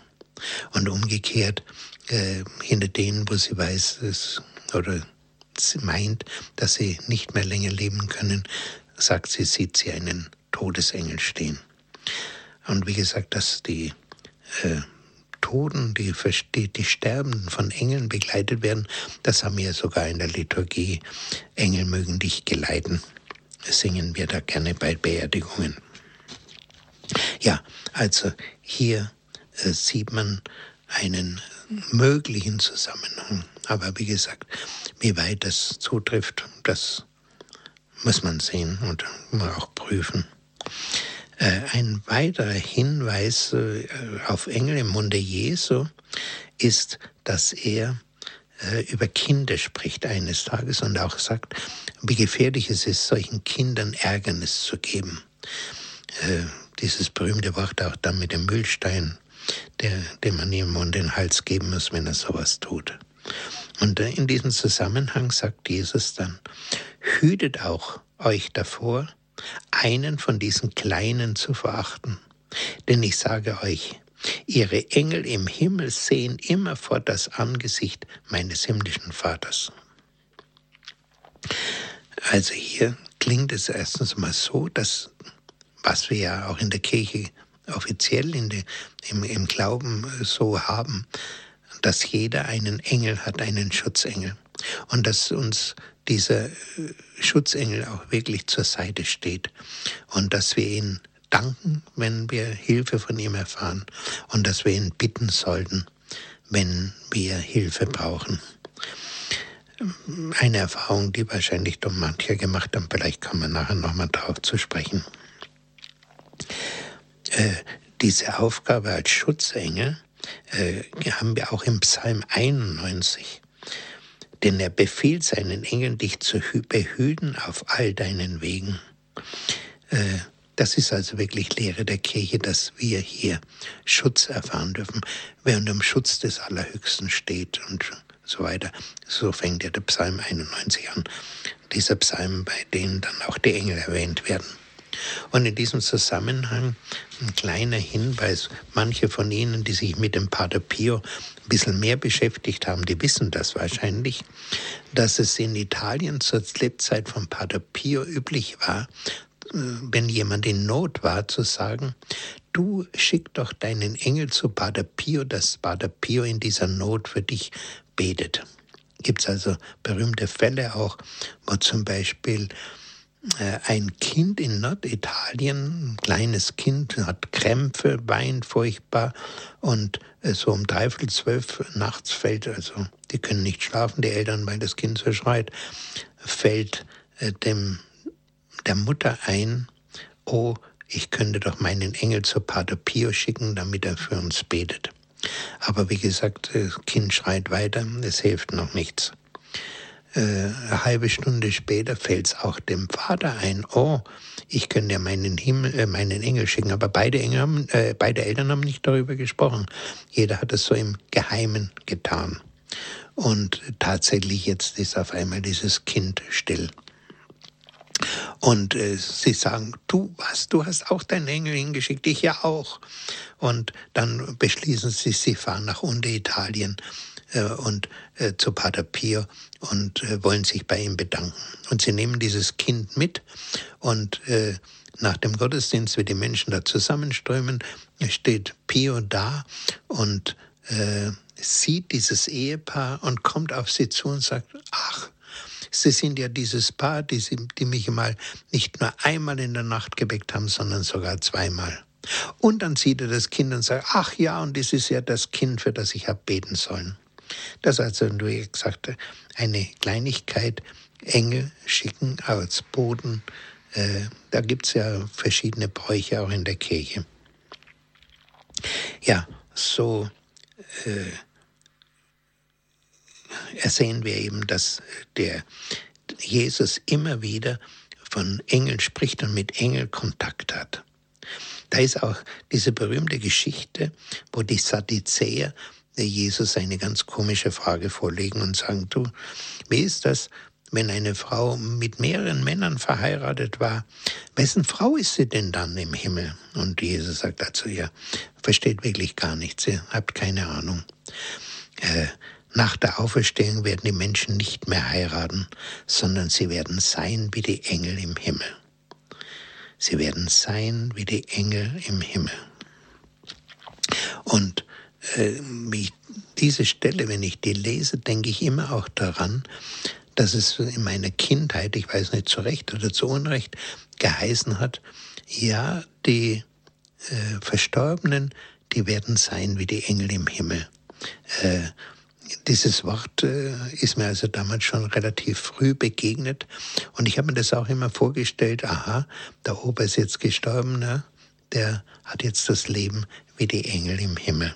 B: Und umgekehrt, äh, hinter denen, wo sie weiß, es, oder sie meint, dass sie nicht mehr länger leben können, sagt sie, sieht sie einen Todesengel stehen. Und wie gesagt, dass die äh, Toten, die, die, Sterbenden von Engeln begleitet werden, das haben wir sogar in der Liturgie. Engel mögen dich geleiten. singen wir da gerne bei Beerdigungen. Ja, also hier äh, sieht man einen möglichen Zusammenhang. Aber wie gesagt, wie weit das zutrifft, das muss man sehen und auch prüfen. Äh, ein weiterer Hinweis äh, auf Engel im Munde Jesu ist, dass er äh, über Kinder spricht eines Tages und auch sagt, wie gefährlich es ist, solchen Kindern Ärgernis zu geben. Dieses berühmte Wort auch dann mit dem Müllstein, der, dem man um den Hals geben muss, wenn er sowas tut. Und in diesem Zusammenhang sagt Jesus dann, hütet auch euch davor, einen von diesen Kleinen zu verachten. Denn ich sage euch, ihre Engel im Himmel sehen immer vor das Angesicht meines himmlischen Vaters. Also hier klingt es erstens mal so, dass, was wir ja auch in der Kirche offiziell in der, im, im Glauben so haben, dass jeder einen Engel hat, einen Schutzengel. Und dass uns dieser Schutzengel auch wirklich zur Seite steht und dass wir ihn danken, wenn wir Hilfe von ihm erfahren und dass wir ihn bitten sollten, wenn wir Hilfe brauchen. Eine Erfahrung, die wahrscheinlich doch mancher gemacht haben, vielleicht kommen wir nachher nochmal darauf zu sprechen. Äh, diese Aufgabe als Schutzengel äh, haben wir auch im Psalm 91 denn er befiehlt seinen Engeln, dich zu behüten auf all deinen Wegen. Äh, das ist also wirklich Lehre der Kirche, dass wir hier Schutz erfahren dürfen, wer unter dem Schutz des Allerhöchsten steht und so weiter. So fängt ja der Psalm 91 an. Dieser Psalm, bei dem dann auch die Engel erwähnt werden. Und in diesem Zusammenhang ein kleiner Hinweis, manche von Ihnen, die sich mit dem Pater Pio ein bisschen mehr beschäftigt haben, die wissen das wahrscheinlich, dass es in Italien zur Lebzeit von Pater Pio üblich war, wenn jemand in Not war, zu sagen, du schick doch deinen Engel zu Pater Pio, dass Pater Pio in dieser Not für dich betet. Gibt es also berühmte Fälle auch, wo zum Beispiel ein Kind in Norditalien, ein kleines Kind, hat Krämpfe, weint furchtbar und äh, so um dreiviertel zwölf nachts fällt, also die können nicht schlafen, die Eltern, weil das Kind so schreit, fällt äh, dem, der Mutter ein, oh, ich könnte doch meinen Engel zu Pater Pio schicken, damit er für uns betet. Aber wie gesagt, das Kind schreit weiter, es hilft noch nichts äh, eine halbe Stunde später fällt es auch dem Vater ein, oh, ich könnte ja meinen, Himmel, äh, meinen Engel schicken. Aber beide, Engel haben, äh, beide Eltern haben nicht darüber gesprochen. Jeder hat es so im Geheimen getan. Und tatsächlich jetzt ist auf einmal dieses Kind still. Und äh, sie sagen, du was, du hast auch deinen Engel hingeschickt, ich ja auch. Und dann beschließen sie, sie fahren nach Unteritalien äh, und äh, zu Pater Pio und äh, wollen sich bei ihm bedanken. Und sie nehmen dieses Kind mit und äh, nach dem Gottesdienst, wie die Menschen da zusammenströmen, steht Pio da und äh, sieht dieses Ehepaar und kommt auf sie zu und sagt, ach, Sie sind ja dieses Paar, die, sie, die mich mal nicht nur einmal in der Nacht geweckt haben, sondern sogar zweimal. Und dann sieht er das Kind und sagt, ach ja, und das ist ja das Kind, für das ich habe beten sollen. Das also, wie gesagt, eine Kleinigkeit, Engel schicken aus Boden. Äh, da gibt's ja verschiedene Bräuche auch in der Kirche. Ja, so äh, ersehen wir eben, dass der Jesus immer wieder von Engeln spricht und mit Engeln Kontakt hat. Da ist auch diese berühmte Geschichte, wo die Sadduzäer Jesus eine ganz komische Frage vorlegen und sagen, du, wie ist das, wenn eine Frau mit mehreren Männern verheiratet war, wessen Frau ist sie denn dann im Himmel? Und Jesus sagt dazu, ja, versteht wirklich gar nichts, ihr habt keine Ahnung. Äh, nach der Auferstehung werden die Menschen nicht mehr heiraten, sondern sie werden sein wie die Engel im Himmel. Sie werden sein wie die Engel im Himmel. Und äh, diese Stelle, wenn ich die lese, denke ich immer auch daran, dass es in meiner Kindheit, ich weiß nicht zu Recht oder zu Unrecht, geheißen hat, ja, die äh, Verstorbenen, die werden sein wie die Engel im Himmel. Äh, dieses Wort äh, ist mir also damals schon relativ früh begegnet und ich habe mir das auch immer vorgestellt, aha, der Opa ist jetzt gestorben, ne? der hat jetzt das Leben wie die Engel im Himmel.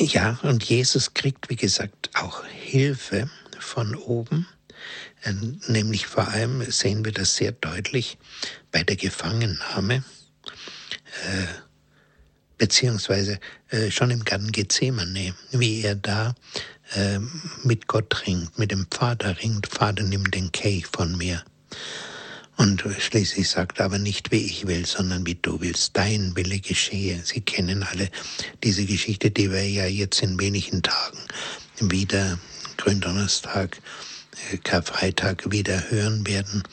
B: Ja, und Jesus kriegt, wie gesagt, auch Hilfe von oben. Äh, nämlich vor allem sehen wir das sehr deutlich bei der Gefangennahme, äh, beziehungsweise äh, schon im Garten Gethsemane, wie er da äh, mit Gott ringt, mit dem Vater ringt. Vater, nimm den Kelch von mir. Und schließlich sagt er aber nicht, wie ich will, sondern wie du willst. Dein Wille geschehe. Sie kennen alle diese Geschichte, die wir ja jetzt in wenigen Tagen wieder Gründonnerstag, äh, Karfreitag wieder hören werden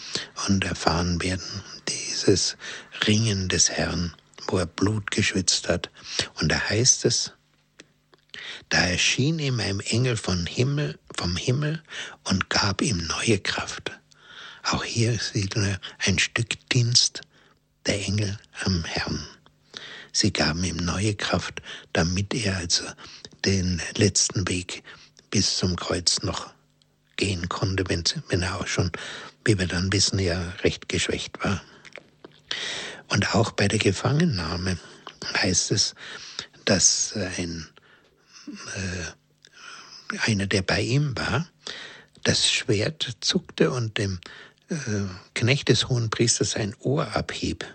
B: und erfahren werden. Dieses Ringen des Herrn, wo er Blut geschwitzt hat. Und da heißt es, da erschien ihm ein Engel vom Himmel, vom Himmel und gab ihm neue Kraft. Auch hier sieht man ein Stück Dienst der Engel am Herrn. Sie gaben ihm neue Kraft, damit er also den letzten Weg bis zum Kreuz noch gehen konnte, wenn, wenn er auch schon, wie wir dann wissen, ja recht geschwächt war. Und auch bei der Gefangennahme heißt es, dass ein, äh, einer, der bei ihm war, das Schwert zuckte und dem äh, Knecht des hohen Priesters sein Ohr abhieb.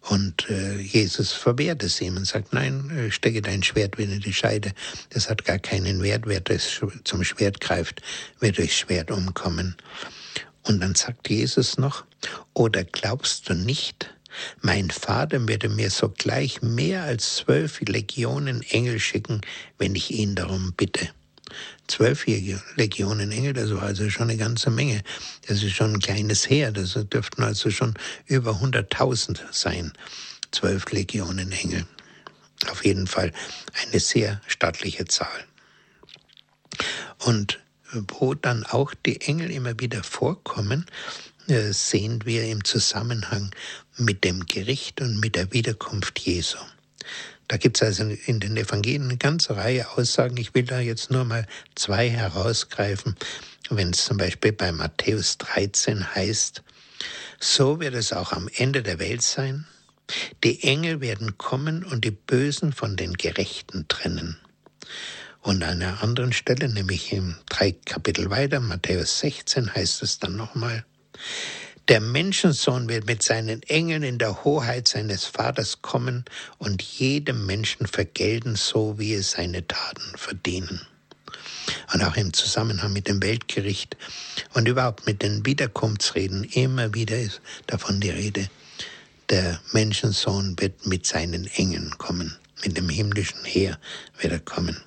B: Und äh, Jesus verwehrt es ihm und sagt, nein, äh, stecke dein Schwert wieder in die Scheide. Das hat gar keinen Wert. Wer das zum Schwert greift, wird durch Schwert umkommen. Und dann sagt Jesus noch, oder glaubst du nicht, mein Vater würde mir sogleich mehr als zwölf Legionen Engel schicken, wenn ich ihn darum bitte zwölf Legionen Engel, das war also schon eine ganze Menge. Das ist schon ein kleines Heer, das dürften also schon über 100.000 sein. Zwölf Legionen Engel. Auf jeden Fall eine sehr stattliche Zahl. Und wo dann auch die Engel immer wieder vorkommen, äh, sehen wir im Zusammenhang mit dem Gericht und mit der Wiederkunft Jesu. Da gibt es also in den Evangelien eine ganze Reihe Aussagen. Ich will da jetzt nur mal zwei herausgreifen. Wenn es zum Beispiel bei Matthäus 13 heißt, so wird es auch am Ende der Welt sein. Die Engel werden kommen und die Bösen von den Gerechten trennen. Und an einer anderen Stelle, nämlich im drei Kapitel weiter, Matthäus 16, heißt es dann nochmal, der Menschensohn wird mit seinen Engeln in der Hoheit seines Vaters kommen und jedem Menschen vergelten, so wie es seine Taten verdienen. Und auch im Zusammenhang mit dem Weltgericht und überhaupt mit den Wiederkunftsreden immer wieder ist davon die Rede, der Menschensohn wird mit seinen Engeln kommen, mit dem himmlischen Heer wird er kommen.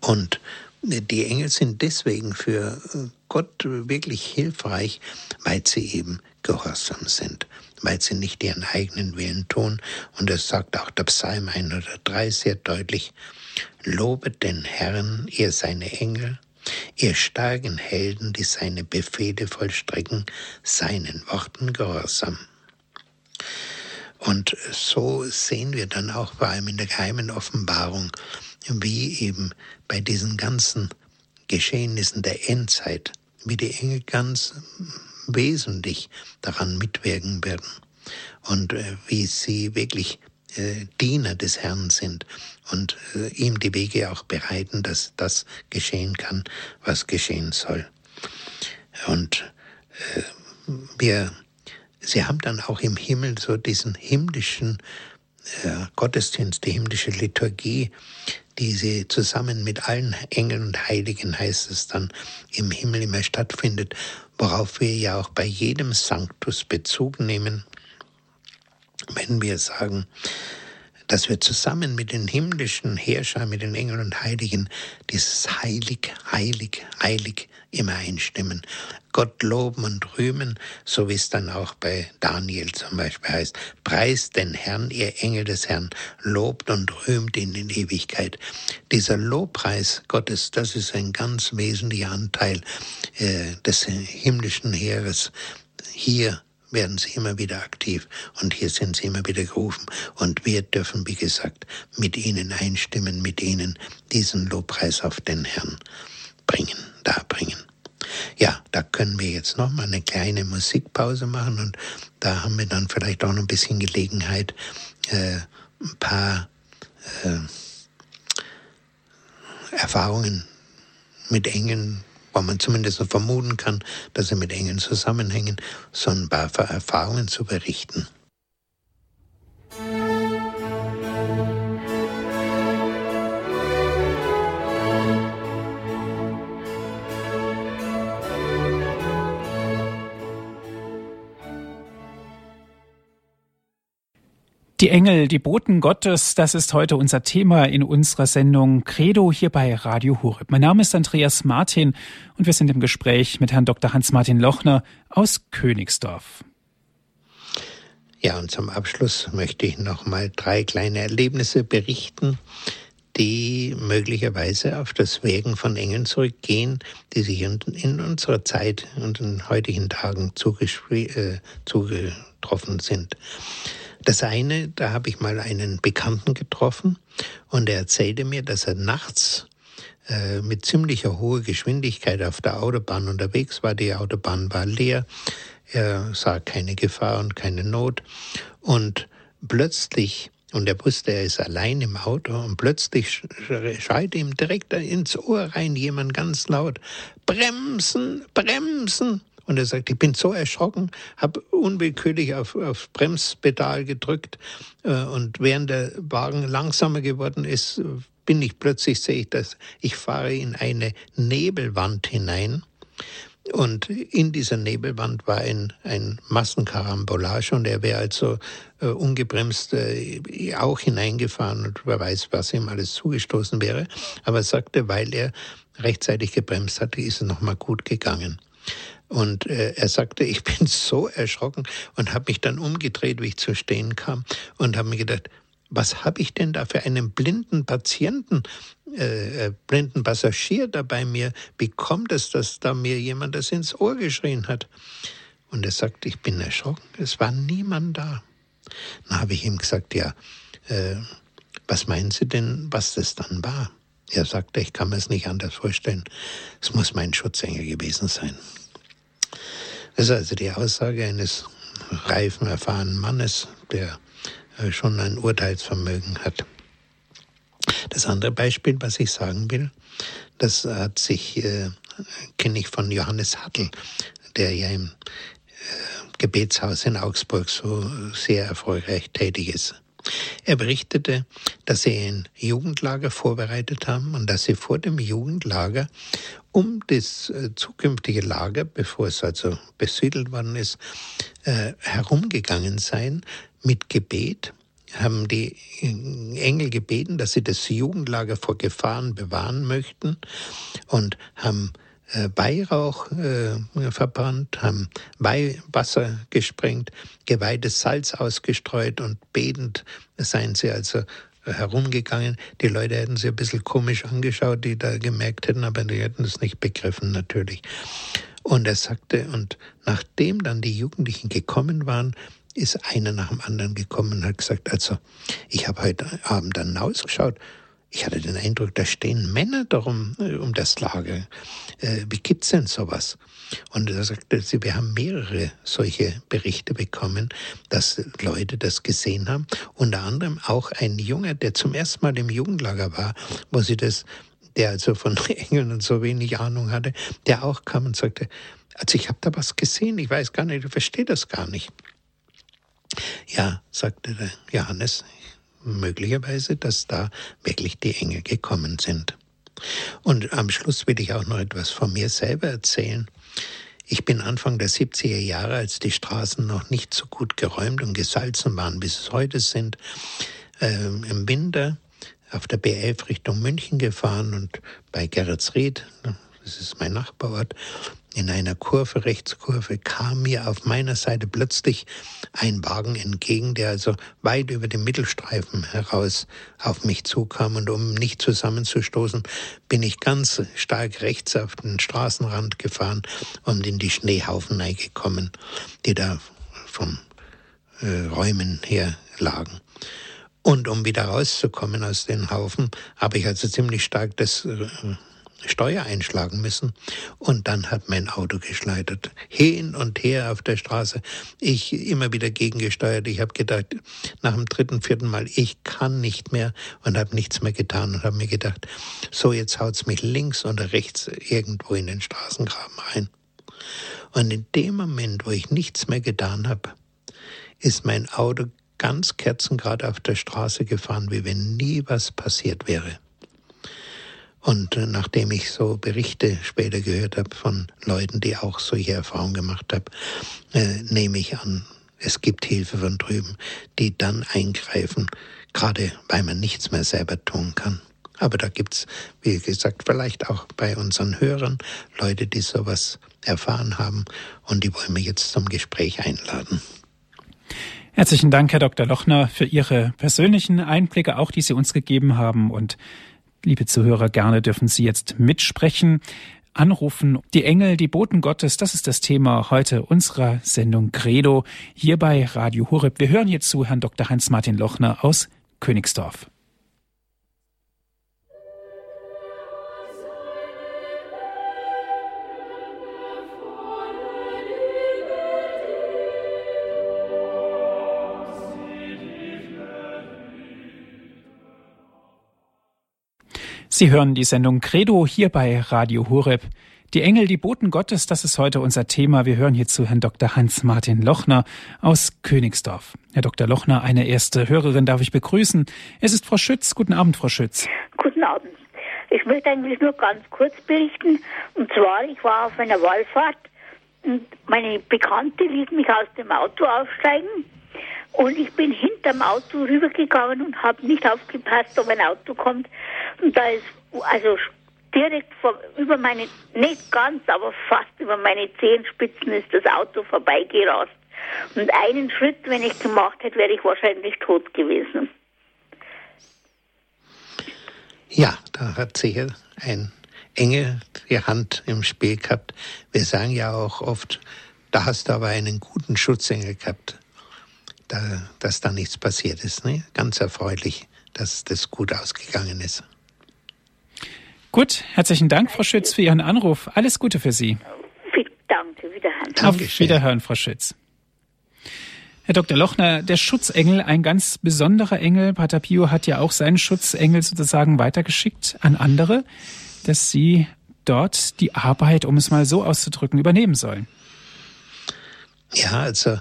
B: Und die Engel sind deswegen für Gott wirklich hilfreich, weil sie eben gehorsam sind, weil sie nicht ihren eigenen Willen tun. Und das sagt auch der Psalm 103 sehr deutlich. Lobet den Herrn, ihr seine Engel, ihr starken Helden, die seine Befehle vollstrecken, seinen Worten gehorsam. Und so sehen wir dann auch vor allem in der geheimen Offenbarung, wie eben bei diesen ganzen Geschehnissen der Endzeit, wie die Engel ganz wesentlich daran mitwirken werden und äh, wie sie wirklich äh, Diener des Herrn sind und äh, ihm die Wege auch bereiten, dass das geschehen kann, was geschehen soll. Und wir, sie haben dann auch im Himmel so diesen himmlischen Gottesdienst, die himmlische Liturgie, die sie zusammen mit allen Engeln und Heiligen, heißt es dann, im Himmel immer stattfindet, worauf wir ja auch bei jedem Sanctus Bezug nehmen, wenn wir sagen, dass wir zusammen mit den himmlischen Herrschern, mit den Engeln und Heiligen dieses heilig, heilig, heilig immer einstimmen. Gott loben und rühmen, so wie es dann auch bei Daniel zum Beispiel heißt. Preist den Herrn, ihr Engel des Herrn, lobt und rühmt ihn in Ewigkeit. Dieser Lobpreis Gottes, das ist ein ganz wesentlicher Anteil äh, des himmlischen Heeres hier werden sie immer wieder aktiv und hier sind sie immer wieder gerufen und wir dürfen, wie gesagt, mit ihnen einstimmen, mit ihnen diesen Lobpreis auf den Herrn bringen, darbringen. Ja, da können wir jetzt noch mal eine kleine Musikpause machen und da haben wir dann vielleicht auch noch ein bisschen Gelegenheit, äh, ein paar äh, Erfahrungen mit Engeln wo man zumindest vermuten kann, dass sie mit Engeln zusammenhängen, so ein paar Erfahrungen zu berichten.
A: Die Engel, die Boten Gottes, das ist heute unser Thema in unserer Sendung Credo hier bei Radio Horeb. Mein Name ist Andreas Martin und wir sind im Gespräch mit Herrn Dr. Hans-Martin Lochner aus Königsdorf.
B: Ja, und zum Abschluss möchte ich noch mal drei kleine Erlebnisse berichten, die möglicherweise auf das Wirken von Engeln zurückgehen, die sich in, unserer Zeit und in heutigen Tagen äh, zugetroffen sind. Das eine, da habe ich mal einen Bekannten getroffen und er erzählte mir, dass er nachts äh, mit ziemlicher hoher Geschwindigkeit auf der Autobahn unterwegs war. Die Autobahn war leer, er sah keine Gefahr und keine Not und plötzlich und er wusste, er ist allein im Auto und plötzlich schreit ihm direkt ins Ohr rein jemand ganz laut, Bremsen, Bremsen. Und er sagt, ich bin so erschrocken, habe unwillkürlich auf, auf Bremspedal gedrückt äh, und während der Wagen langsamer geworden ist, bin ich plötzlich, sehe ich das, ich fahre in eine Nebelwand hinein. Und in dieser Nebelwand war ein, ein Massenkarambolage und er wäre also äh, ungebremst äh, auch hineingefahren und wer weiß, was ihm alles zugestoßen wäre. Aber er sagte, weil er rechtzeitig gebremst hatte, ist es nochmal gut gegangen. Und äh, er sagte, ich bin so erschrocken und habe mich dann umgedreht, wie ich zu stehen kam und habe mir gedacht, was habe ich denn da für einen blinden Patienten, äh, äh, blinden Passagier da bei mir? Wie kommt es, dass da mir jemand das ins Ohr geschrien hat? Und er sagte, ich bin erschrocken, es war niemand da. Dann habe ich ihm gesagt, ja, äh, was meinen Sie denn, was das dann war? Er sagte, ich kann mir es nicht anders vorstellen. Es muss mein Schutzengel gewesen sein. Das ist also die Aussage eines reifen, erfahrenen Mannes, der äh, schon ein Urteilsvermögen hat. Das andere Beispiel, was ich sagen will, das hat sich, äh, kenne ich von Johannes Hattel, der ja im äh, Gebetshaus in Augsburg so sehr erfolgreich tätig ist. Er berichtete, dass sie ein Jugendlager vorbereitet haben und dass sie vor dem Jugendlager um das äh, zukünftige Lager, bevor es also besiedelt worden ist, äh, herumgegangen seien mit Gebet, haben die Engel gebeten, dass sie das Jugendlager vor Gefahren bewahren möchten und haben äh, Weihrauch verbrannt, haben Weihwasser gesprengt, geweihtes Salz ausgestreut und betend seien sie also herumgegangen. Die Leute hätten sie ein bisschen komisch angeschaut, die da gemerkt hätten, aber die hätten es nicht begriffen natürlich. Und er sagte, und nachdem dann die Jugendlichen gekommen waren, ist einer nach dem anderen gekommen und hat gesagt, also ich habe heute Abend dann ausgeschaut ich hatte den Eindruck, da stehen Männer darum äh, um das Lager. Äh, wie gibt's denn sowas? Und er sagte sie, wir haben mehrere solche Berichte bekommen, dass Leute das gesehen haben. Unter anderem auch ein Junge, der zum ersten Mal im Jugendlager war, wo sie das, der also von Engeln und so wenig Ahnung hatte, der auch kam und sagte, also ich habe da was gesehen, ich weiß gar nicht, ich verstehe das gar nicht. Ja, sagte der Johannes, möglicherweise, dass da wirklich die Engel gekommen sind. Und am Schluss will ich auch noch etwas von mir selber erzählen. Ich bin Anfang der 70er Jahre, als die Straßen noch nicht so gut geräumt und gesalzen waren, wie es heute sind, äh, im Winter auf der B11 Richtung München gefahren und bei Geretsried, das ist mein Nachbarort, in einer Kurve, Rechtskurve, kam mir auf meiner Seite plötzlich ein Wagen entgegen, der also weit über den Mittelstreifen heraus auf mich zukam. Und um nicht zusammenzustoßen, bin ich ganz stark rechts auf den Straßenrand gefahren und in die Schneehaufen gekommen, die da vom äh, Räumen her lagen. Und um wieder rauszukommen aus den Haufen, habe ich also ziemlich stark das äh, Steuer einschlagen müssen. Und dann hat mein Auto geschleudert. Hin und her auf der Straße. Ich immer wieder gegengesteuert. Ich habe gedacht, nach dem dritten, vierten Mal, ich kann nicht mehr und habe nichts mehr getan und habe mir gedacht, so jetzt haut's mich links oder rechts irgendwo in den Straßengraben rein. Und in dem Moment, wo ich nichts mehr getan habe, ist mein Auto ganz kerzengrad auf der Straße gefahren, wie wenn nie was passiert wäre. Und äh, nachdem ich so Berichte später gehört habe von Leuten, die auch solche Erfahrungen gemacht haben, äh, nehme ich an, es gibt Hilfe von drüben, die dann eingreifen, gerade weil man nichts mehr selber tun kann. Aber da gibt's, wie gesagt, vielleicht auch bei unseren Hörern Leute, die sowas erfahren haben und die wollen wir jetzt zum Gespräch einladen.
A: Herzlichen Dank, Herr Dr. Lochner, für Ihre persönlichen Einblicke, auch die Sie uns gegeben haben und Liebe Zuhörer, gerne dürfen Sie jetzt mitsprechen, anrufen. Die Engel, die Boten Gottes, das ist das Thema heute unserer Sendung Credo hier bei Radio Horeb. Wir hören jetzt zu Herrn Dr. Heinz-Martin Lochner aus Königsdorf. Sie hören die Sendung Credo hier bei Radio Horeb. Die Engel, die Boten Gottes, das ist heute unser Thema. Wir hören hierzu Herrn Dr. Hans-Martin Lochner aus Königsdorf. Herr Dr. Lochner, eine erste Hörerin darf ich begrüßen. Es ist Frau Schütz. Guten Abend, Frau Schütz.
C: Guten Abend. Ich möchte eigentlich nur ganz kurz berichten. Und zwar, ich war auf einer Wallfahrt und meine Bekannte ließ mich aus dem Auto aufsteigen. Und ich bin hinterm Auto rübergegangen und habe nicht aufgepasst, ob ein Auto kommt. Und da ist also direkt vor, über meine, nicht ganz, aber fast über meine Zehenspitzen ist das Auto vorbeigerast. Und einen Schritt, wenn ich gemacht hätte, wäre ich wahrscheinlich tot gewesen.
B: Ja, da hat sicher ein Engel die Hand im Spiel gehabt. Wir sagen ja auch oft, da hast du aber einen guten Schutzengel gehabt, da, dass da nichts passiert ist. Ne? Ganz erfreulich, dass das gut ausgegangen ist.
A: Gut, herzlichen Dank, Frau Schütz, für Ihren Anruf. Alles Gute für Sie.
C: Danke, Wiederhören.
A: Auf Wiederhören, Frau Schütz. Herr Dr. Lochner, der Schutzengel, ein ganz besonderer Engel. Pater Pio hat ja auch seinen Schutzengel sozusagen weitergeschickt an andere, dass sie dort die Arbeit, um es mal so auszudrücken, übernehmen sollen.
B: Ja, also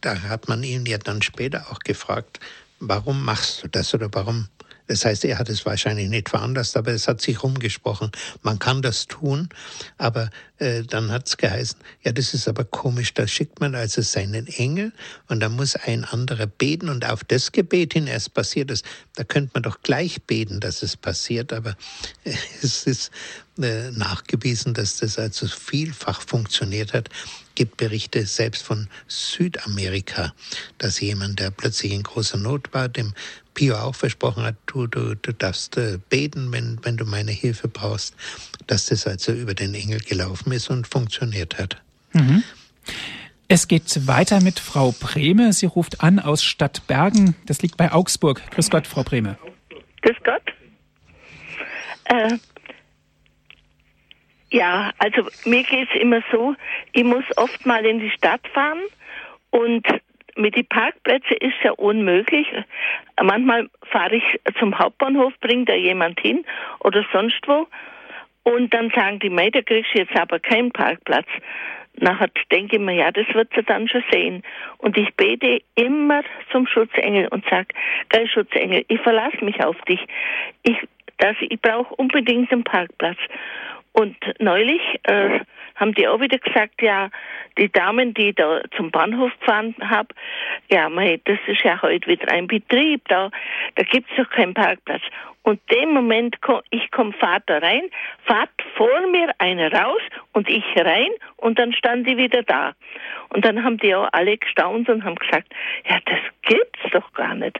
B: da hat man ihn ja dann später auch gefragt, warum machst du das oder warum das heißt, er hat es wahrscheinlich nicht veranlasst, aber es hat sich rumgesprochen. Man kann das tun, aber äh, dann hat es geheißen, ja, das ist aber komisch, da schickt man also seinen Engel und da muss ein anderer beten und auf das Gebet hin erst passiert es. Da könnte man doch gleich beten, dass es passiert, aber äh, es ist äh, nachgewiesen, dass das also vielfach funktioniert hat gibt Berichte selbst von Südamerika, dass jemand, der plötzlich in großer Not war, dem Pio auch versprochen hat, du, du, du darfst äh, beten, wenn, wenn du meine Hilfe brauchst, dass das also über den Engel gelaufen ist und funktioniert hat. Mhm.
A: Es geht weiter mit Frau Brehme. Sie ruft an aus Stadtbergen. Das liegt bei Augsburg. Grüß Gott, Frau Brehme.
D: Grüß Gott. Äh, ja, also mir geht es immer so, ich muss oft mal in die Stadt fahren und mit den Parkplätzen ist ja unmöglich. Manchmal fahre ich zum Hauptbahnhof, bringt da jemand hin oder sonst wo. Und dann sagen die, mei, da kriegst du jetzt aber keinen Parkplatz. Nachher denke ich mir, ja, das wird sie dann schon sehen. Und ich bete immer zum Schutzengel und sage, geil Schutzengel, ich verlasse mich auf dich. Ich, ich brauche unbedingt einen Parkplatz. Und neulich äh, haben die auch wieder gesagt, ja, die Damen, die da zum Bahnhof gefahren haben, ja, mei, das ist ja heute wieder ein Betrieb, da, da gibt's doch keinen Parkplatz. Und dem Moment, komm, ich komme Vater rein, fahrt vor mir einer raus und ich rein und dann stand die wieder da. Und dann haben die auch alle gestaunt und haben gesagt, ja, das gibt's doch gar nicht.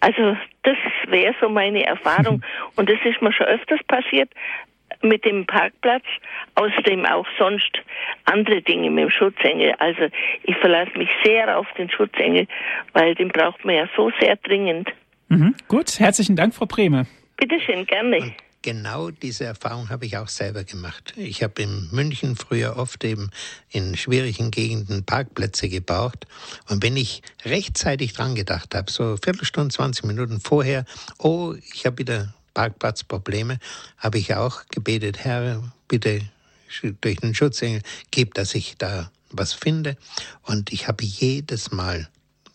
D: Also das wäre so meine Erfahrung und das ist mir schon öfters passiert, mit dem Parkplatz, außerdem auch sonst andere Dinge mit dem Schutzengel. Also ich verlasse mich sehr auf den Schutzengel, weil den braucht man ja so sehr dringend.
A: Mhm, gut, herzlichen Dank, Frau Brehme.
D: Bitteschön, gerne.
B: Und genau diese Erfahrung habe ich auch selber gemacht. Ich habe in München früher oft eben in schwierigen Gegenden Parkplätze gebraucht. Und wenn ich rechtzeitig dran gedacht habe, so Viertelstunde, 20 Minuten vorher, oh, ich habe wieder Parkplatzprobleme, habe ich auch gebetet, Herr, bitte durch den Schutzengel, gib, dass ich da was finde. Und ich habe jedes Mal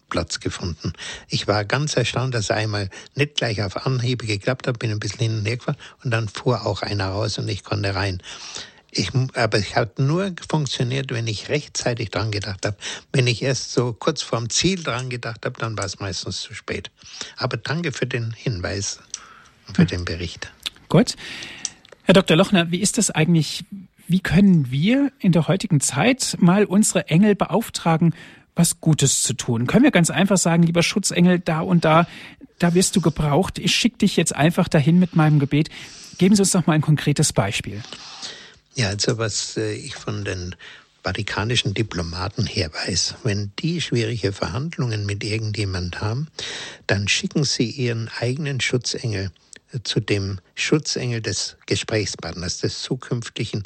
B: Platz gefunden. Ich war ganz erstaunt, dass einmal nicht gleich auf Anhiebe geklappt hat, bin ein bisschen hin und her gefahren und dann fuhr auch einer raus und ich konnte rein. Ich, aber es hat nur funktioniert, wenn ich rechtzeitig dran gedacht habe. Wenn ich erst so kurz vorm Ziel dran gedacht habe, dann war es meistens zu spät. Aber danke für den Hinweis für den Bericht.
A: Gut. Herr Dr. Lochner, wie ist das eigentlich? Wie können wir in der heutigen Zeit mal unsere Engel beauftragen, was Gutes zu tun? Können wir ganz einfach sagen, lieber Schutzengel, da und da, da wirst du gebraucht. Ich schicke dich jetzt einfach dahin mit meinem Gebet. Geben Sie uns doch mal ein konkretes Beispiel.
B: Ja, also was äh, ich von den vatikanischen Diplomaten her weiß, wenn die schwierige Verhandlungen mit irgendjemand haben, dann schicken sie ihren eigenen Schutzengel zu dem Schutzengel des Gesprächspartners, des zukünftigen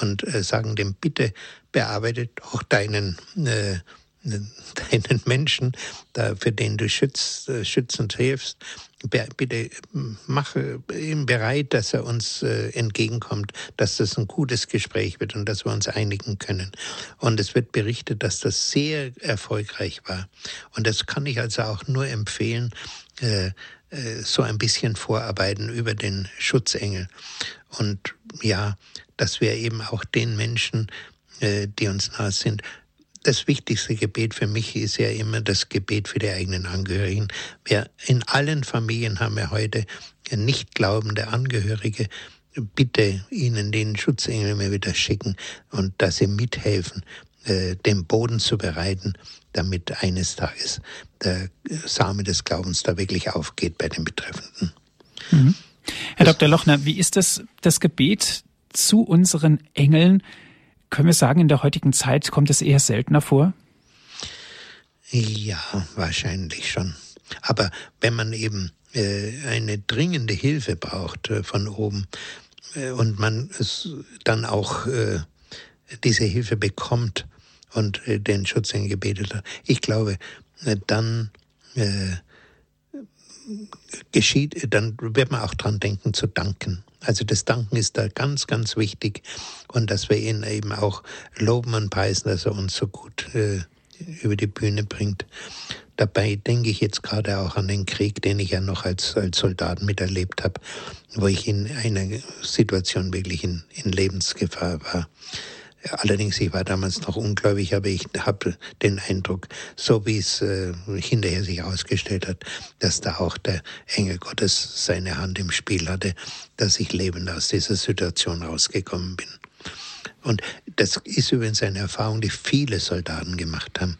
B: und äh, sagen dem, bitte bearbeitet auch deinen äh, deinen Menschen, für den du schützt, äh, schützend hilfst, bitte mache ihm bereit, dass er uns äh, entgegenkommt, dass das ein gutes Gespräch wird und dass wir uns einigen können. Und es wird berichtet, dass das sehr erfolgreich war. Und das kann ich also auch nur empfehlen, äh, äh, so ein bisschen vorarbeiten über den Schutzengel. Und ja, dass wir eben auch den Menschen, äh, die uns nahe sind, das wichtigste Gebet für mich ist ja immer das Gebet für die eigenen Angehörigen. Wir in allen Familien haben wir heute nicht glaubende Angehörige. Bitte ihnen den Schutzengel mir wieder schicken und dass sie mithelfen, äh, den Boden zu bereiten, damit eines Tages der Same des Glaubens da wirklich aufgeht bei den Betreffenden.
A: Mhm. Herr das, Dr. Lochner, wie ist das, das Gebet zu unseren Engeln? Können wir sagen, in der heutigen Zeit kommt es eher seltener vor?
B: Ja, wahrscheinlich schon. Aber wenn man eben äh, eine dringende Hilfe braucht äh, von oben äh, und man es dann auch äh, diese Hilfe bekommt und äh, den Schutzengel gebetet hat, ich glaube, äh, dann geschieht, dann wird man auch dran denken zu danken. Also das Danken ist da ganz, ganz wichtig und dass wir ihn eben auch loben und preisen, dass er uns so gut äh, über die Bühne bringt. Dabei denke ich jetzt gerade auch an den Krieg, den ich ja noch als, als Soldat miterlebt habe, wo ich in einer Situation wirklich in, in Lebensgefahr war. Allerdings, ich war damals noch ungläubig, aber ich habe den Eindruck, so wie es äh, hinterher sich ausgestellt hat, dass da auch der Engel Gottes seine Hand im Spiel hatte, dass ich lebend aus dieser Situation rausgekommen bin. Und das ist übrigens eine Erfahrung, die viele Soldaten gemacht haben,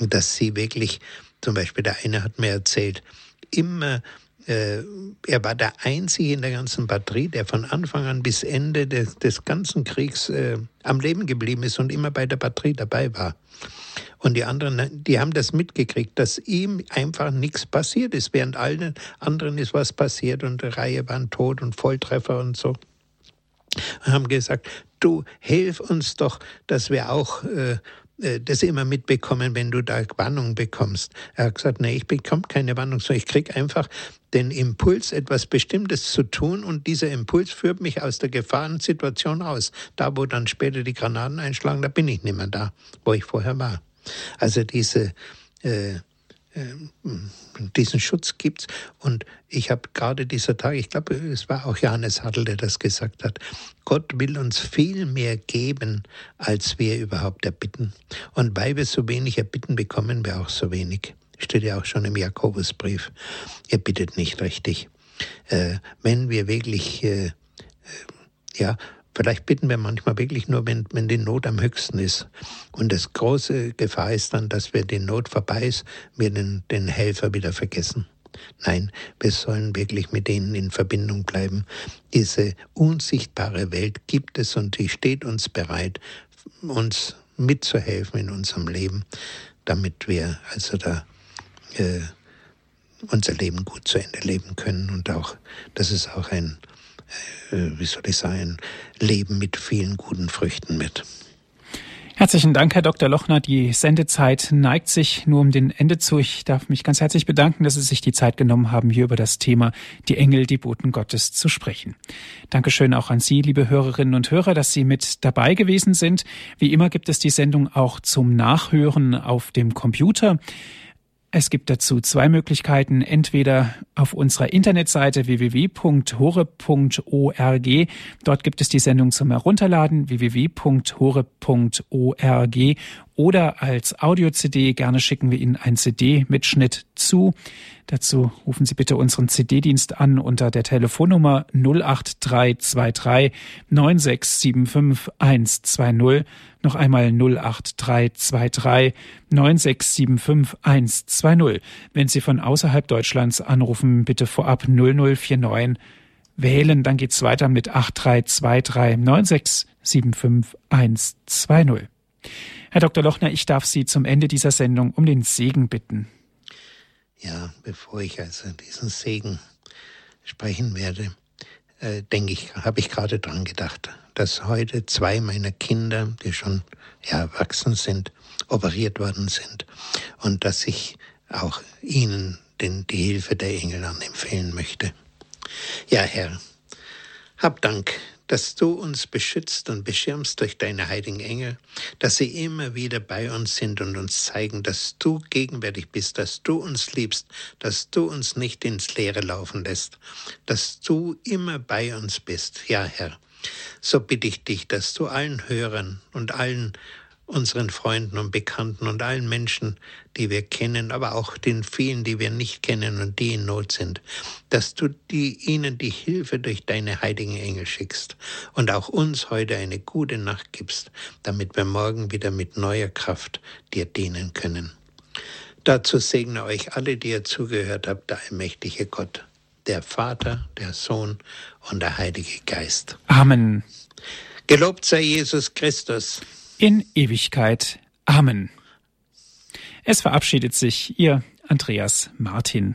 B: dass sie wirklich, zum Beispiel der eine hat mir erzählt, immer er war der Einzige in der ganzen Batterie, der von Anfang an bis Ende des, des ganzen Kriegs äh, am Leben geblieben ist und immer bei der Batterie dabei war. Und die anderen, die haben das mitgekriegt, dass ihm einfach nichts passiert ist, während allen anderen ist was passiert und eine Reihe waren tot und Volltreffer und so. Und haben gesagt, du hilf uns doch, dass wir auch äh, äh, das immer mitbekommen, wenn du da Warnung bekommst. Er hat gesagt, nee, ich bekomme keine Warnung, sondern ich kriege einfach den Impuls, etwas Bestimmtes zu tun und dieser Impuls führt mich aus der Gefahrensituation raus. Da, wo dann später die Granaten einschlagen, da bin ich nicht mehr da, wo ich vorher war. Also diese äh, diesen Schutz gibt's. Und ich habe gerade dieser Tag, ich glaube, es war auch Johannes Hartl, der das gesagt hat, Gott will uns viel mehr geben, als wir überhaupt erbitten. Und weil wir so wenig erbitten, bekommen wir auch so wenig. Steht ja auch schon im Jakobusbrief. Ihr bittet nicht richtig. Äh, wenn wir wirklich, äh, äh ja, Vielleicht bitten wir manchmal wirklich nur, wenn, wenn die Not am höchsten ist. Und das große Gefahr ist dann, dass wir die Not vorbei ist, wir den, den Helfer wieder vergessen. Nein, wir sollen wirklich mit ihnen in Verbindung bleiben. Diese unsichtbare Welt gibt es und die steht uns bereit, uns mitzuhelfen in unserem Leben, damit wir also da äh, unser Leben gut zu Ende leben können und auch, dass es auch ein wie soll ich sagen, Leben mit vielen guten Früchten mit.
A: Herzlichen Dank, Herr Dr. Lochner. Die Sendezeit neigt sich nur um den Ende zu. Ich darf mich ganz herzlich bedanken, dass Sie sich die Zeit genommen haben, hier über das Thema die Engel, die Boten Gottes zu sprechen. Dankeschön auch an Sie, liebe Hörerinnen und Hörer, dass Sie mit dabei gewesen sind. Wie immer gibt es die Sendung auch zum Nachhören auf dem Computer. Es gibt dazu zwei Möglichkeiten. Entweder auf unserer Internetseite www.hore.org. Dort gibt es die Sendung zum Herunterladen www.hore.org oder als Audio-CD. Gerne schicken wir Ihnen ein CD-Mitschnitt zu. Dazu rufen Sie bitte unseren CD-Dienst an unter der Telefonnummer 08323 9675 120. Noch einmal 08323 9675 120. Wenn Sie von außerhalb Deutschlands anrufen, bitte vorab 0049 wählen, dann geht's weiter mit 8323 9675 120. Herr Dr. Lochner, ich darf Sie zum Ende dieser Sendung um den Segen bitten.
B: Ja, bevor ich also diesen Segen sprechen werde, äh, denke ich, habe ich gerade dran gedacht, dass heute zwei meiner Kinder, die schon ja, erwachsen sind, operiert worden sind und dass ich auch ihnen den, die Hilfe der Engel anempfehlen möchte. Ja, Herr, hab Dank, dass du uns beschützt und beschirmst durch deine heiligen Engel, dass sie immer wieder bei uns sind und uns zeigen, dass du gegenwärtig bist, dass du uns liebst, dass du uns nicht ins Leere laufen lässt, dass du immer bei uns bist. Ja, Herr, so bitte ich dich, dass du allen Hörern und allen unseren Freunden und Bekannten und allen Menschen, die wir kennen, aber auch den vielen, die wir nicht kennen und die in Not sind, dass du die, ihnen die Hilfe durch deine heiligen Engel schickst und auch uns heute eine gute Nacht gibst, damit wir morgen wieder mit neuer Kraft dir dienen können. Dazu segne euch alle, die ihr zugehört habt, der allmächtige Gott, der Vater, der Sohn und der Heilige Geist.
A: Amen.
B: Gelobt sei Jesus Christus
A: in Ewigkeit. Amen. Es verabschiedet sich Ihr Andreas Martin.